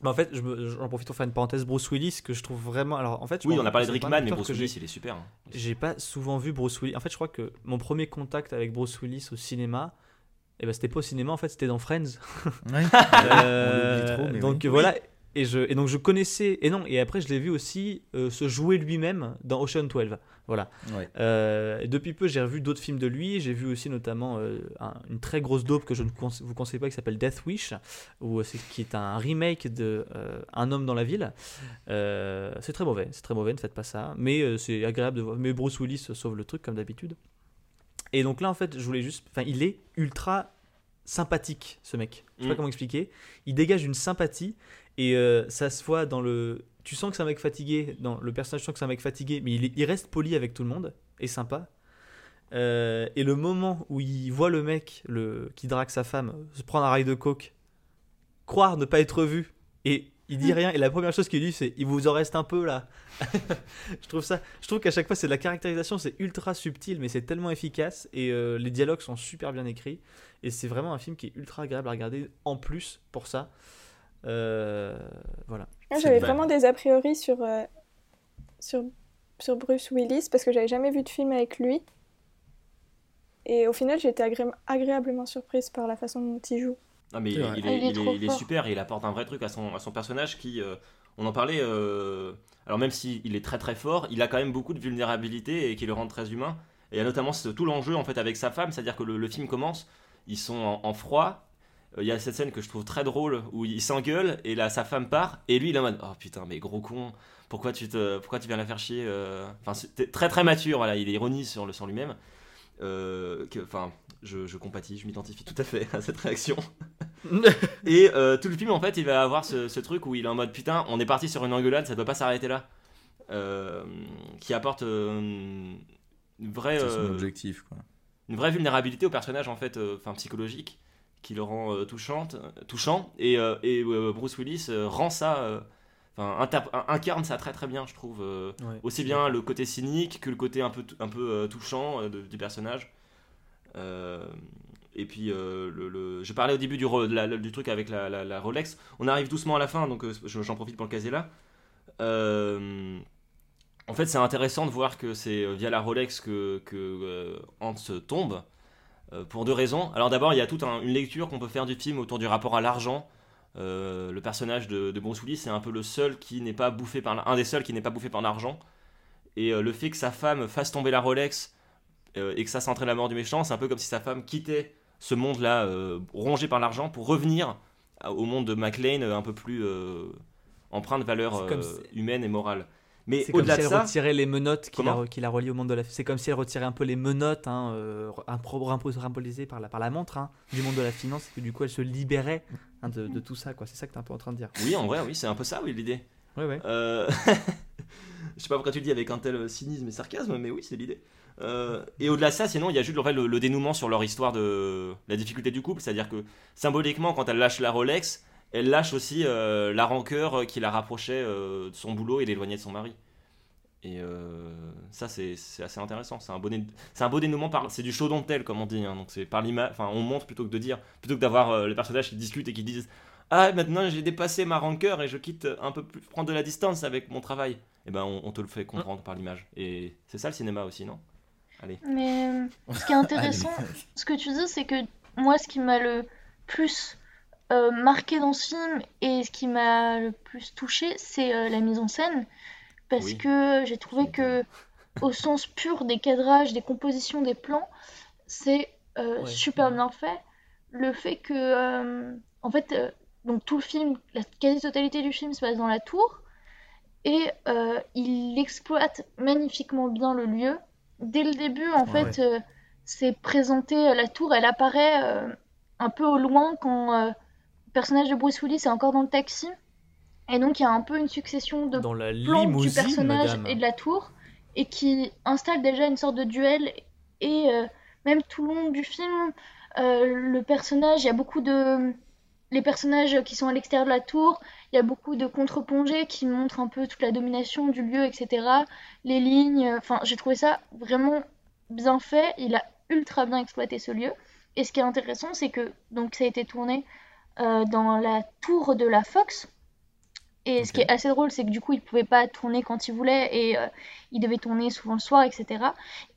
Bah, en fait, je me- j'en profite pour faire une parenthèse. Bruce Willis, que je trouve vraiment. Alors, en fait, je Oui, on a parlé de Rickman, mais Bruce Willis, il est super. hein. J'ai pas souvent vu Bruce Willis. En fait, je crois que mon premier contact avec Bruce Willis au cinéma, eh ben, c'était pas au cinéma, en fait, c'était dans Friends. Ouais. Euh, On l'oublie trop, mais donc oui. voilà. Et, je, et donc je connaissais. Et non, et après, je l'ai vu aussi euh, se jouer lui-même dans Ocean 12. Voilà. Ouais. Euh, et depuis peu, j'ai revu d'autres films de lui. J'ai vu aussi notamment euh, un- une très grosse dope que je ne conse- vous conseille pas qui s'appelle Death Wish, où c'est, qui est un remake de euh, Un homme dans la ville. Euh, c'est très mauvais, c'est très mauvais, ne faites pas ça. Mais euh, c'est agréable de voir. Mais Bruce Willis sauve le truc comme d'habitude. Et donc là, en fait, je voulais juste. Enfin, il est ultra sympathique, ce mec. Je sais pas Mm. comment expliquer. Il dégage une sympathie et euh, ça se voit dans le. Tu sens que c'est un mec fatigué. Dans le personnage, tu sens que c'est un mec fatigué, mais il reste poli avec tout le monde et sympa. Euh, et le moment où il voit le mec le, qui drague sa femme se prendre un rail de coke, croire ne pas être vu, et il dit rien, et la première chose qu'il dit c'est il vous en reste un peu là. je trouve ça, je trouve qu'à chaque fois c'est de la caractérisation, c'est ultra subtil, mais c'est tellement efficace, et euh, les dialogues sont super bien écrits, et c'est vraiment un film qui est ultra agréable à regarder en plus pour ça. Euh, voilà. C'est j'avais vraiment des a priori sur, euh, sur, sur Bruce Willis parce que j'avais jamais vu de film avec lui. Et au final, j'ai été agré- agréablement surprise par la façon dont il joue. Non, mais il Ah, est, il est il est- trop il est fort. super et il apporte un vrai truc à son, à son personnage qui. euh, on en parlait. euh, alors, même s'il est très très fort, il a quand même beaucoup de vulnérabilité et qui le rend très humain. Et il y a notamment ce- tout l'enjeu en fait avec sa femme, c'est-à-dire que le, le film commence, ils sont en, en froid. Euh, Il y a cette scène que je trouve très drôle où il s'engueule et là sa femme part et lui il est en mode oh putain mais gros con pourquoi tu te pourquoi tu viens la faire chier enfin c'est très très mature voilà il est ironie sur le sur lui-même Euh, enfin je, je compatis je m'identifie tout à fait à cette réaction et euh, tout le film, en fait, il va avoir ce, ce truc où il est en mode putain, on est parti sur une engueulade, ça peut pas s'arrêter là. Euh, qui apporte euh, une, vraie, son euh, objectif, quoi. une vraie vulnérabilité au personnage, en fait, euh, enfin psychologique, qui le rend euh, touchante, touchant. Et, euh, et euh, Bruce Willis euh, rend ça, euh, enfin, incarne ça très très bien, je trouve. euh, Ouais. aussi bien le côté cynique que le côté un peu, un peu euh, touchant euh, de- du personnage. Euh, et puis, euh, le, je parlais au début du, du truc avec la, la- Rolex. On arrive doucement à la fin, donc euh, je- j'en profite pour le caser là. En fait, c'est intéressant de voir que c'est via la Rolex que, que Hans tombe. pour deux raisons. Alors d'abord, il y a toute un- une lecture qu'on peut faire du film autour du rapport à l'argent. Le personnage de, de Willis, c'est un peu le seul qui n'est pas bouffé par un des seuls qui n'est pas bouffé par l'argent. Et le fait que sa femme fasse tomber la Rolex et que ça s'entraîne la mort du méchant, c'est un peu comme si sa femme quittait ce monde-là euh, rongé par l'argent pour revenir au monde de McLean euh, un peu plus euh, empreint de valeurs euh, humaines et morales. Mais C'est comme au-delà si de elle ça, retirait les menottes qui la, qui la relient au monde de la C'est comme si elle retirait un peu les menottes, hein, euh, symbolisées par la, par la montre hein, du monde de la finance, et que du coup elle se libérait hein, de, de tout ça. quoi. C'est ça que tu es un peu en train de dire. oui, en vrai, oui, c'est un peu ça, oui, l'idée. Ouais. Euh, Je sais pas pourquoi tu le dis avec un tel cynisme et sarcasme, mais oui, c'est l'idée. Euh, et au-delà de ça, sinon, il y a juste le, dénouement sur leur histoire de la difficulté du couple. C'est-à-dire que symboliquement, quand elle lâche la Rolex, elle lâche aussi euh, la rancœur qui la rapprochait euh, de son boulot et l'éloignait de son mari. Et euh, ça, c'est assez intéressant. C'est un, c'est un beau dénouement, par... c'est du show tell, comme on dit. hein. Donc par on montre plutôt que de dire, plutôt que d'avoir euh, les personnages qui discutent et qui disent Ah, maintenant j'ai dépassé ma rancœur et je quitte un peu plus, prendre de la distance avec mon travail. Et ben, on, on te le fait comprendre par l'image. Et c'est ça le cinéma aussi, non? Allez. Mais euh, ce qui est intéressant, ce que tu dis, c'est que moi, ce qui m'a le plus euh, marqué dans ce film et ce qui m'a le plus touché, c'est euh, la mise en scène. Parce Oui. que j'ai trouvé que, au sens pur des cadrages, des compositions, des plans, c'est euh, Ouais. super bien fait. Le fait que, en fait, donc tout le film, la quasi-totalité du film se passe dans la tour et il exploite magnifiquement bien le lieu. Dès le début, en Ouais. fait, euh, c'est présenté, euh, la tour, elle apparaît euh, un peu au loin quand le personnage de Bruce Willis est encore dans le taxi. Et donc, il y a un peu une succession de Dans la plans du personnage madame. et de la tour, et qui installe déjà une sorte de duel. Et euh, même tout le long du film, euh, le personnage, il y a beaucoup de... Les personnages qui sont à l'extérieur de la tour, il y a beaucoup de contre-plongées qui montrent un peu toute la domination du lieu, etc. Les lignes, euh, enfin, j'ai trouvé ça vraiment bien fait. Il a ultra bien exploité ce lieu. Et ce qui est intéressant, c'est que donc ça a été tourné euh, dans la tour de la Fox. Et ce qui est assez drôle, c'est que du coup, il pouvait pas tourner quand il voulait et euh, il devait tourner souvent le soir, etc.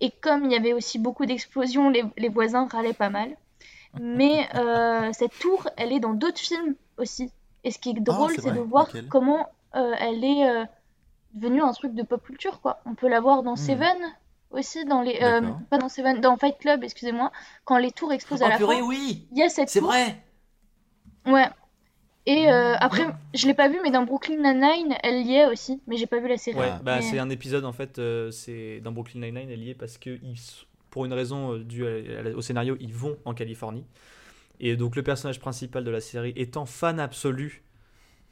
Et comme il y avait aussi beaucoup d'explosions, les, les voisins râlaient pas mal. Mais euh, cette tour, elle est dans d'autres films aussi. Et ce qui est drôle, c'est c'est de voir comment euh, elle est euh, devenue un truc de pop culture, quoi. On peut la voir dans Seven aussi, dans les, euh, pas dans Seven, dans Fight Club, excusez-moi, quand les tours explosent à Oh, la purée, fin. oui Il y a cette C'est vrai Ouais. Et euh, après, je l'ai pas vu, mais dans Brooklyn Nine-Nine, elle y est aussi, mais j'ai pas vu la série. Ouais, bah, Mais- c'est un épisode en fait, c'est dans Brooklyn Nine-Nine, elle y est parce que ils pour une raison due à- à au scénario, ils vont en Californie. Et donc le personnage principal de la série étant fan absolu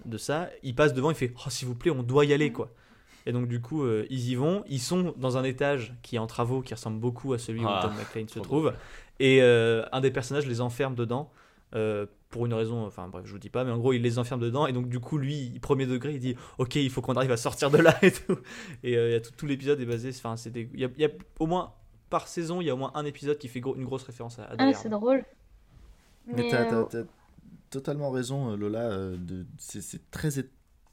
de ça, il passe devant, il fait "Oh s'il vous plaît, on doit y aller quoi." Et donc du coup, euh, ils y vont, ils sont dans un étage qui est en travaux qui ressemble beaucoup à celui Ah, où Tom McClane se trouve et euh, un des personnages les enferme dedans. euh, pour une raison, enfin bref, je vous dis pas, mais en gros, il les enferme dedans, et donc du coup, lui, premier degré, il dit Ok, il faut qu'on arrive à sortir de là et tout. Et euh, il y a tout, tout l'épisode est basé, enfin, c'est des- il y, a, il y a au moins par saison, il y a au moins un épisode qui fait gros- une grosse référence à, à Ah, c'est drôle. Mais Mais, t'as, euh, t'as- t'as totalement raison, euh, Lola. euh, c'est, très,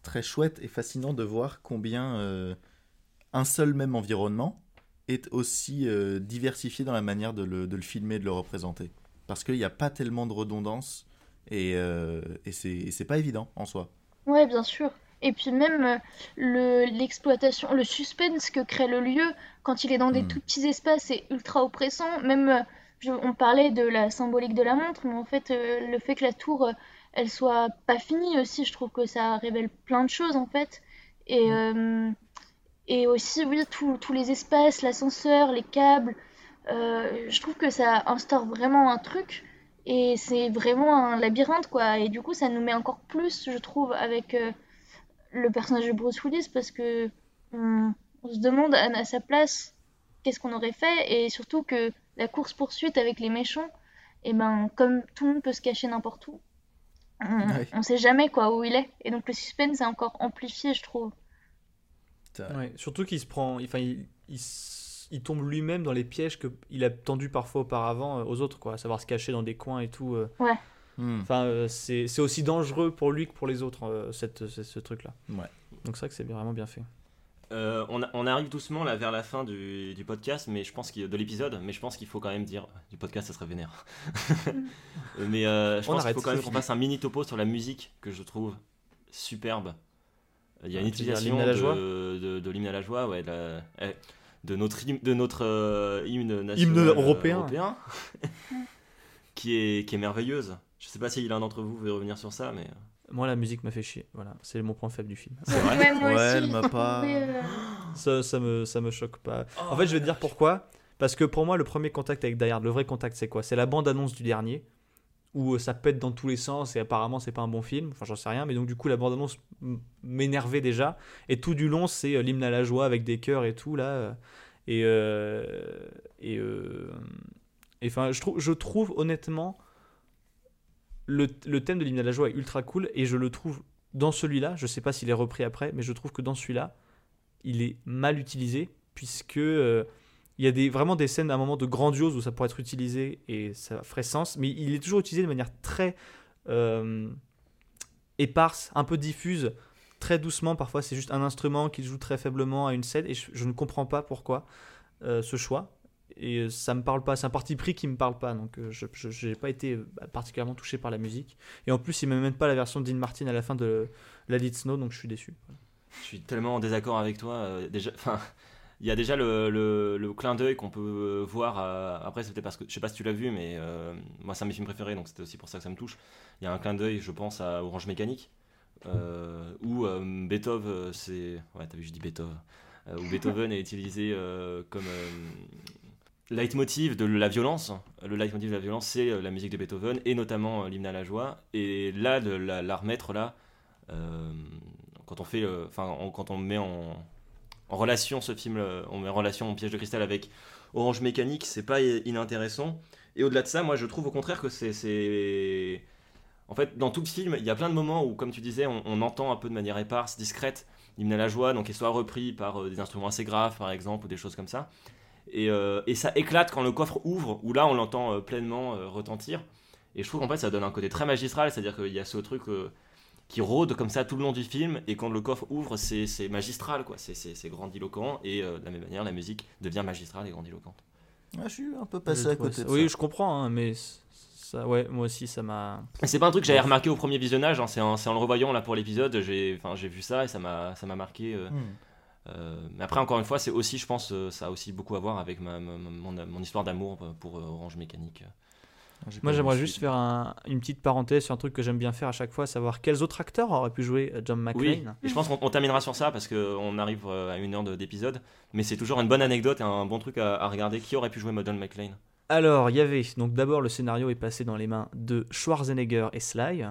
très chouette et fascinant de voir combien euh, un seul même environnement est aussi euh, diversifié dans la manière de le, de le filmer, de le représenter. Parce qu'il n'y a pas tellement de redondance et, euh, et c'est, pas évident en soi. Ouais, bien sûr. Et puis même le l'exploitation, le suspense que crée le lieu quand il est dans des Mm. tout petits espaces, c'est ultra oppressant. Même, je- on parlait de la symbolique de la montre, mais en fait, euh, le fait que la tour, euh, elle soit pas finie aussi, je trouve que ça révèle plein de choses en fait. Et, euh, et aussi, oui, tous les espaces, l'ascenseur, les câbles, euh, je trouve que ça instaure vraiment un truc. Et c'est vraiment un labyrinthe, quoi. Et du coup, ça nous met encore plus, je trouve, avec le personnage de Bruce Willis, parce que on, on se demande à, à sa place qu'est-ce qu'on aurait fait, et surtout que la course-poursuite avec les méchants, et ben, comme tout le monde peut se cacher n'importe où, on, Ouais. on sait jamais, quoi, où il est. Et donc, le suspense est encore amplifié, je trouve. Ouais, surtout qu'il se prend, enfin, il, il, s- il tombe lui-même dans les pièges qu'il a tendus parfois auparavant euh, aux autres, quoi, à savoir se cacher dans des coins et tout. euh. Ouais. Enfin, euh, c'est aussi dangereux pour lui que pour les autres, euh, cette, ce, ce truc-là. Ouais. Donc c'est vrai que c'est vraiment bien fait. Euh, on, a- on arrive doucement là vers la fin du, du podcast, mais je pense qu'il de l'épisode, mais je pense qu'il faut quand même dire du podcast, ça serait vénère. mais euh, je On pense qu'il faut quand même qu'on fasse un mini topo sur la musique que je trouve superbe. Il y a une Ah, dire utilisation l'hymne à la de, joie de, de l'hymne à la joie, ouais, de, la- eh, de notre hymne, de notre euh, hymne national Hymne euh, européen. qui est qui est merveilleuse. Je sais pas si l'un d'entre vous veut revenir sur ça, mais Moi, la musique m'a fait chier. Voilà, c'est mon point faible du film. C'est vrai Ouais, moi Ouais, aussi, elle m'a pas. Ça, ça me, ça me choque pas. en fait, je vais te dire pourquoi. Parce que pour moi, le premier contact avec Die Hard, le vrai contact, c'est quoi? C'est la bande-annonce du dernier, où euh, ça pète dans tous les sens et apparemment, c'est pas un bon film. Enfin, j'en sais rien, mais donc, du coup, la bande-annonce m'énervait déjà. Et tout du long, c'est euh, l'hymne à la joie avec des chœurs et tout, là. Et. euh, et. euh, et enfin, je, trouve je trouve honnêtement. Le, thème de l'hymne à la joie est ultra cool et je le trouve dans celui-là. Je sais pas s'il est repris après, mais je trouve que dans celui-là, il est mal utilisé puisque euh, il y a vraiment des scènes à un moment de grandiose où ça pourrait être utilisé et ça ferait sens, mais il est toujours utilisé de manière très euh, éparse, un peu diffuse, très doucement. Parfois, c'est juste un instrument qui joue très faiblement à une scène et je, je ne comprends pas pourquoi euh, ce choix. Et euh, ça me parle pas, c'est un parti pris qui me parle pas, donc euh, je n'ai pas été euh, particulièrement touché par la musique. Et en plus, il met même pas la version de Dean Martin à la fin de la It Snow, donc je suis déçu. Je suis tellement en désaccord avec toi. déjà, enfin, il y a déjà le, le- le clin d'œil qu'on peut voir. après, c'était parce que je sais pas si tu l'as vu, mais moi, c'est un de mes films préférés, donc c'était aussi pour ça que ça me touche. Il y a un clin d'œil, je pense, à Orange Mécanique, où Beethoven, c'est, ouais, t'as vu, je dis Beethoven, où Beethoven est utilisé comme leitmotiv de la violence. Le leitmotiv de la violence, c'est euh, la musique de Beethoven et notamment euh, l'hymne à la joie. Et là, de la, remettre là, euh, quand on fait, enfin, quand on met en, relation ce film, on met en relation Piège de cristal avec Orange Mécanique, c'est pas inintéressant. Et au-delà de ça, moi, je trouve au contraire que c'est, en fait, dans tout le film, il y a plein de moments où, comme tu disais, on, entend un peu de manière éparse, discrète, l'hymne à la joie, donc il soit repris par des instruments assez graves, par exemple, ou des choses comme ça. Et, euh, et ça éclate quand le coffre ouvre, où là on l'entend euh, pleinement euh, retentir. Et je trouve qu'en fait ça donne un côté très magistral, c'est-à-dire qu'il y a ce truc euh, qui rôde comme ça tout le long du film, et quand le coffre ouvre, c'est magistral, quoi. C'est- grandiloquent, et euh, de la même manière, la musique devient magistrale et grandiloquente. Ah, je suis un peu passé Je à côté ça- Oui, je comprends, hein, mais ça, ouais, moi aussi, ça m'a. C'est pas un truc que j'avais remarqué au premier visionnage, hein, c'est en, le revoyant là pour l'épisode, j'ai vu ça et ça m'a marqué. euh, Hmm. Euh, mais après, encore une fois, c'est aussi, je pense, euh, ça a aussi beaucoup à voir avec ma, ma- mon, mon histoire d'amour pour euh, Orange Mécanique. Moi, j'aimerais juste faire un- une petite parenthèse sur un truc que j'aime bien faire à chaque fois, savoir quels autres acteurs auraient pu jouer euh, John Oui, McClane. et je pense qu'on on terminera sur ça parce qu'on arrive euh, à une heure de- d'épisode. Mais c'est toujours une bonne anecdote et un bon truc à, à regarder. Qui aurait pu jouer John McClane? Alors, il y avait donc d'abord le scénario est passé dans les mains de Schwarzenegger et Sly.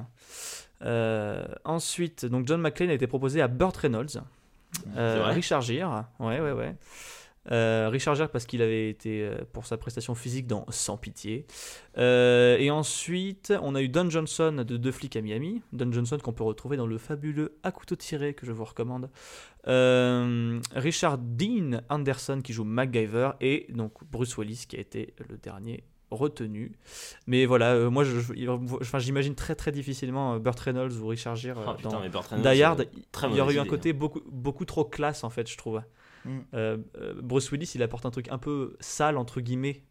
Euh, ensuite, donc John McClane a été proposé à Burt Reynolds, Euh, Richard Gere, ouais ouais ouais. Euh, Richard Gere parce qu'il avait été euh, pour sa prestation physique dans Sans pitié. Euh, et ensuite, on a eu Don Johnson de Deux flics à Miami. Don Johnson qu'on peut retrouver dans le fabuleux À couteau tiré que je vous recommande. Euh, Richard Dean Anderson qui joue MacGyver et donc Bruce Willis qui a été le dernier retenu. Mais voilà, euh, moi je- je- enfin, j'imagine très très difficilement euh, Burt Reynolds ou Richard Gere euh, Ah, putain, dans mais Burt Reynolds, Die Hard. euh, il y aurait eu un côté beaucoup, beaucoup trop classe en fait, je trouve. Mm. Euh, euh, Bruce Willis, il apporte un truc un peu sale entre guillemets.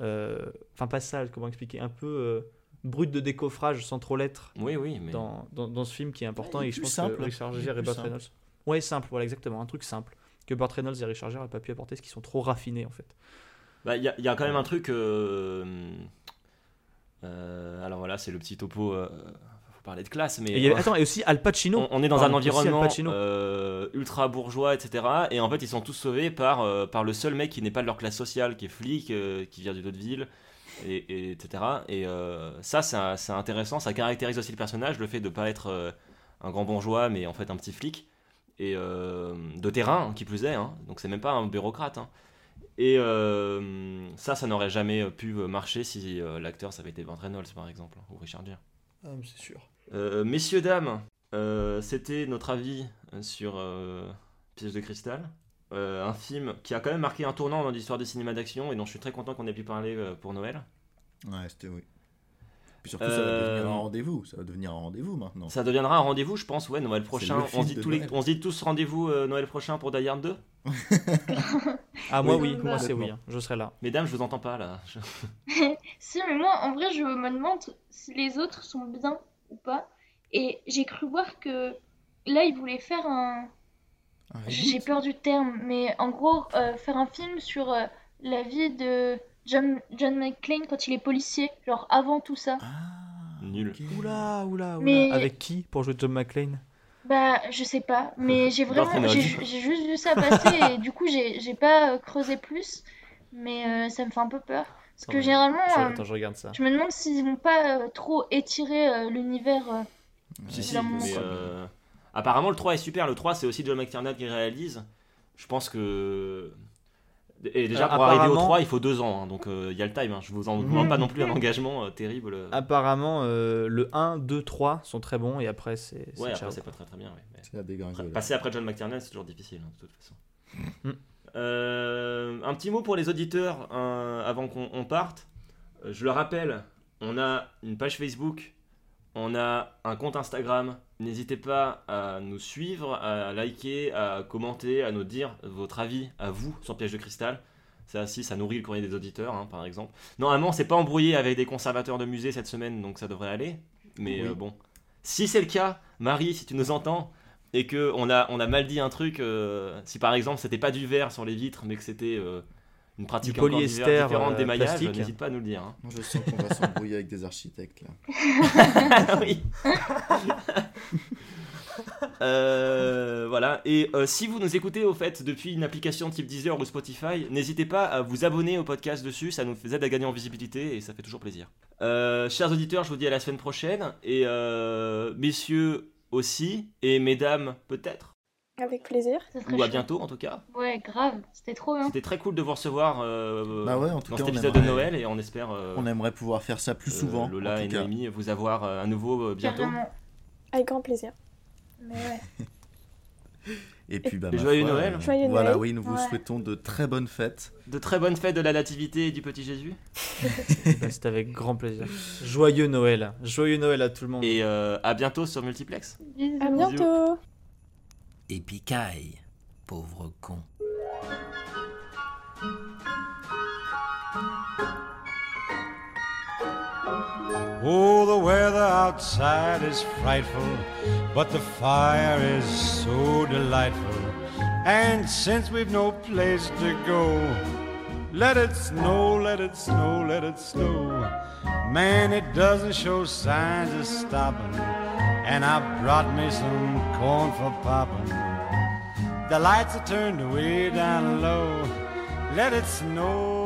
Euh, Enfin pas sale, comment expliquer, un peu euh, brut de décoffrage sans trop l'être. Oui, oui, mais- dans, dans, dans ce film qui est important Ouais, il est et je plus pense simple. que Richard Gere et Burt simple. Reynolds. Ouais, simple, voilà exactement, un truc simple que Burt Reynolds et Richard Gere n'ont pas pu apporter, ce qui sont trop raffinés en fait. Bah, Il y, a- il y a quand même un truc. euh, euh, alors voilà, c'est le petit topo. euh, faut parler de classe, mais. Et y attends, et aussi Al Pacino. On, on est dans Pardon, un environnement euh, ultra bourgeois, etc. Et en fait, ils sont tous sauvés par, euh, par le seul mec qui n'est pas de leur classe sociale, qui est flic, euh, qui vient d'une autre ville, et, et- etc. Et ça, c'est intéressant. Ça caractérise aussi le personnage, le fait de ne pas être un grand bourgeois, mais en fait un petit flic. Et de terrain, qui plus est. hein. Donc c'est même pas un bureaucrate. hein. Et euh, ça, ça n'aurait jamais pu marcher si euh, l'acteur, ça avait été Burt Reynolds, par exemple, ou Richard Gere. Ah, c'est sûr. Euh, messieurs, dames, euh, c'était notre avis euh, sur euh, Piège de cristal. Euh, un film qui a quand même marqué un tournant dans l'histoire du cinéma d'action et dont je suis très content qu'on ait pu parler euh, pour Noël. Ouais, c'était oui. Puis surtout, ça va Euh, devenir un rendez-vous. Ça va devenir un rendez-vous maintenant. Ça deviendra un rendez-vous, je pense, ouais, Noël prochain. On se, dit tous les- Noël. on se dit tous rendez-vous euh, Noël prochain pour Die Hard 2 Ah moi Oui, oui, moi c'est oui, hein, je serai là. Mesdames, je vous entends pas là. Je- si, mais moi, en vrai, je me demande si les autres sont bien ou pas. Et j'ai cru voir que là, ils voulaient faire un. Un J'ai peur du terme, mais en gros, euh, faire un film sur euh, la vie de John, John McClane quand il est policier, genre avant tout ça. Nul. Oula, oula, oula. Mais- Avec qui pour jouer John McClane? Bah, je sais pas, mais j'ai vraiment, Reynolds. j'ai juste vu ça passer et du coup, j'ai j'ai pas euh, creusé plus, mais euh, ça me fait un peu peur. Parce que Attends, généralement, je- euh, Attends, je regarde ça. je me demande s'ils vont pas euh, trop étirer euh, l'univers. euh, Si, si, mais euh, apparemment le 3 est super. Le 3, c'est aussi John McTiernan qui réalise. Je pense que. Et déjà, Euh, pour arriver au apparemment- 3, il faut deux ans. hein, donc euh, il y a le time. hein. Je vous en demande pas non plus un engagement euh, terrible. Apparemment, euh, le 1, 2, 3 sont très bons et après, c'est. Ouais, après, c'est pas très très bien. ouais, mais- C'est la dégringolade. Passer après John McTiernan, c'est toujours difficile, hein, de toute façon. Mm. Euh, un petit mot pour les auditeurs euh, avant qu'on on parte. Euh, je le rappelle, on a une page Facebook, on a un compte Instagram. N'hésitez pas à nous suivre, à liker, à commenter, à nous dire votre avis à vous sur Piège de Cristal. Ça aussi, ça nourrit le courrier des auditeurs, hein, par exemple. Normalement, c'est pas embrouillé avec des conservateurs de musée cette semaine, donc ça devrait aller. Mais Oui. euh, bon, si c'est le cas, Marie, si tu nous entends, et que on a, on a mal dit un truc, euh, si par exemple c'était pas du verre sur les vitres, mais que c'était euh, une pratique Du polyester, différente euh, d'émaillage, plastique. n'hésite pas à nous le dire. hein. Je sens qu'on va s'embrouiller avec des architectes là. oui. Euh, voilà. Et euh, si vous nous écoutez au fait depuis une application type Deezer ou Spotify, n'hésitez pas à vous abonner au podcast dessus. Ça nous aide à gagner en visibilité et ça fait toujours plaisir. Euh, chers auditeurs, je vous dis à la semaine prochaine et euh, messieurs aussi et mesdames peut-être Avec plaisir. ça serait ou à bientôt en tout cas. Ouais, grave, c'était trop bien. C'était très cool de vous recevoir euh, Bah ouais, en tout dans cas, cet épisode de Noël et on espère euh, On aimerait pouvoir faire ça plus euh, souvent. Lola en et tout cas. Noémie vous avoir euh, à nouveau euh, bientôt. Carrément. Avec grand plaisir. Mais ouais. Et puis, bah, joyeux foi, Noël. euh, Joyeux Voilà, Noël. oui, nous vous Ouais. souhaitons de très bonnes fêtes. De très bonnes fêtes de la nativité et du petit Jésus. Bah, C'est avec grand plaisir. Joyeux Noël. Joyeux Noël à tout le monde. Et euh, à bientôt sur Multiplex. Bisous. À bientôt. Picaille, pauvre con. Oh, the weather outside is frightful, but the fire is so delightful. And since we've no place to go, let it snow, let it snow, let it snow. Man, it doesn't show signs of stopping. And I've brought me some corn for popping. The lights are turned way down low. Let it snow,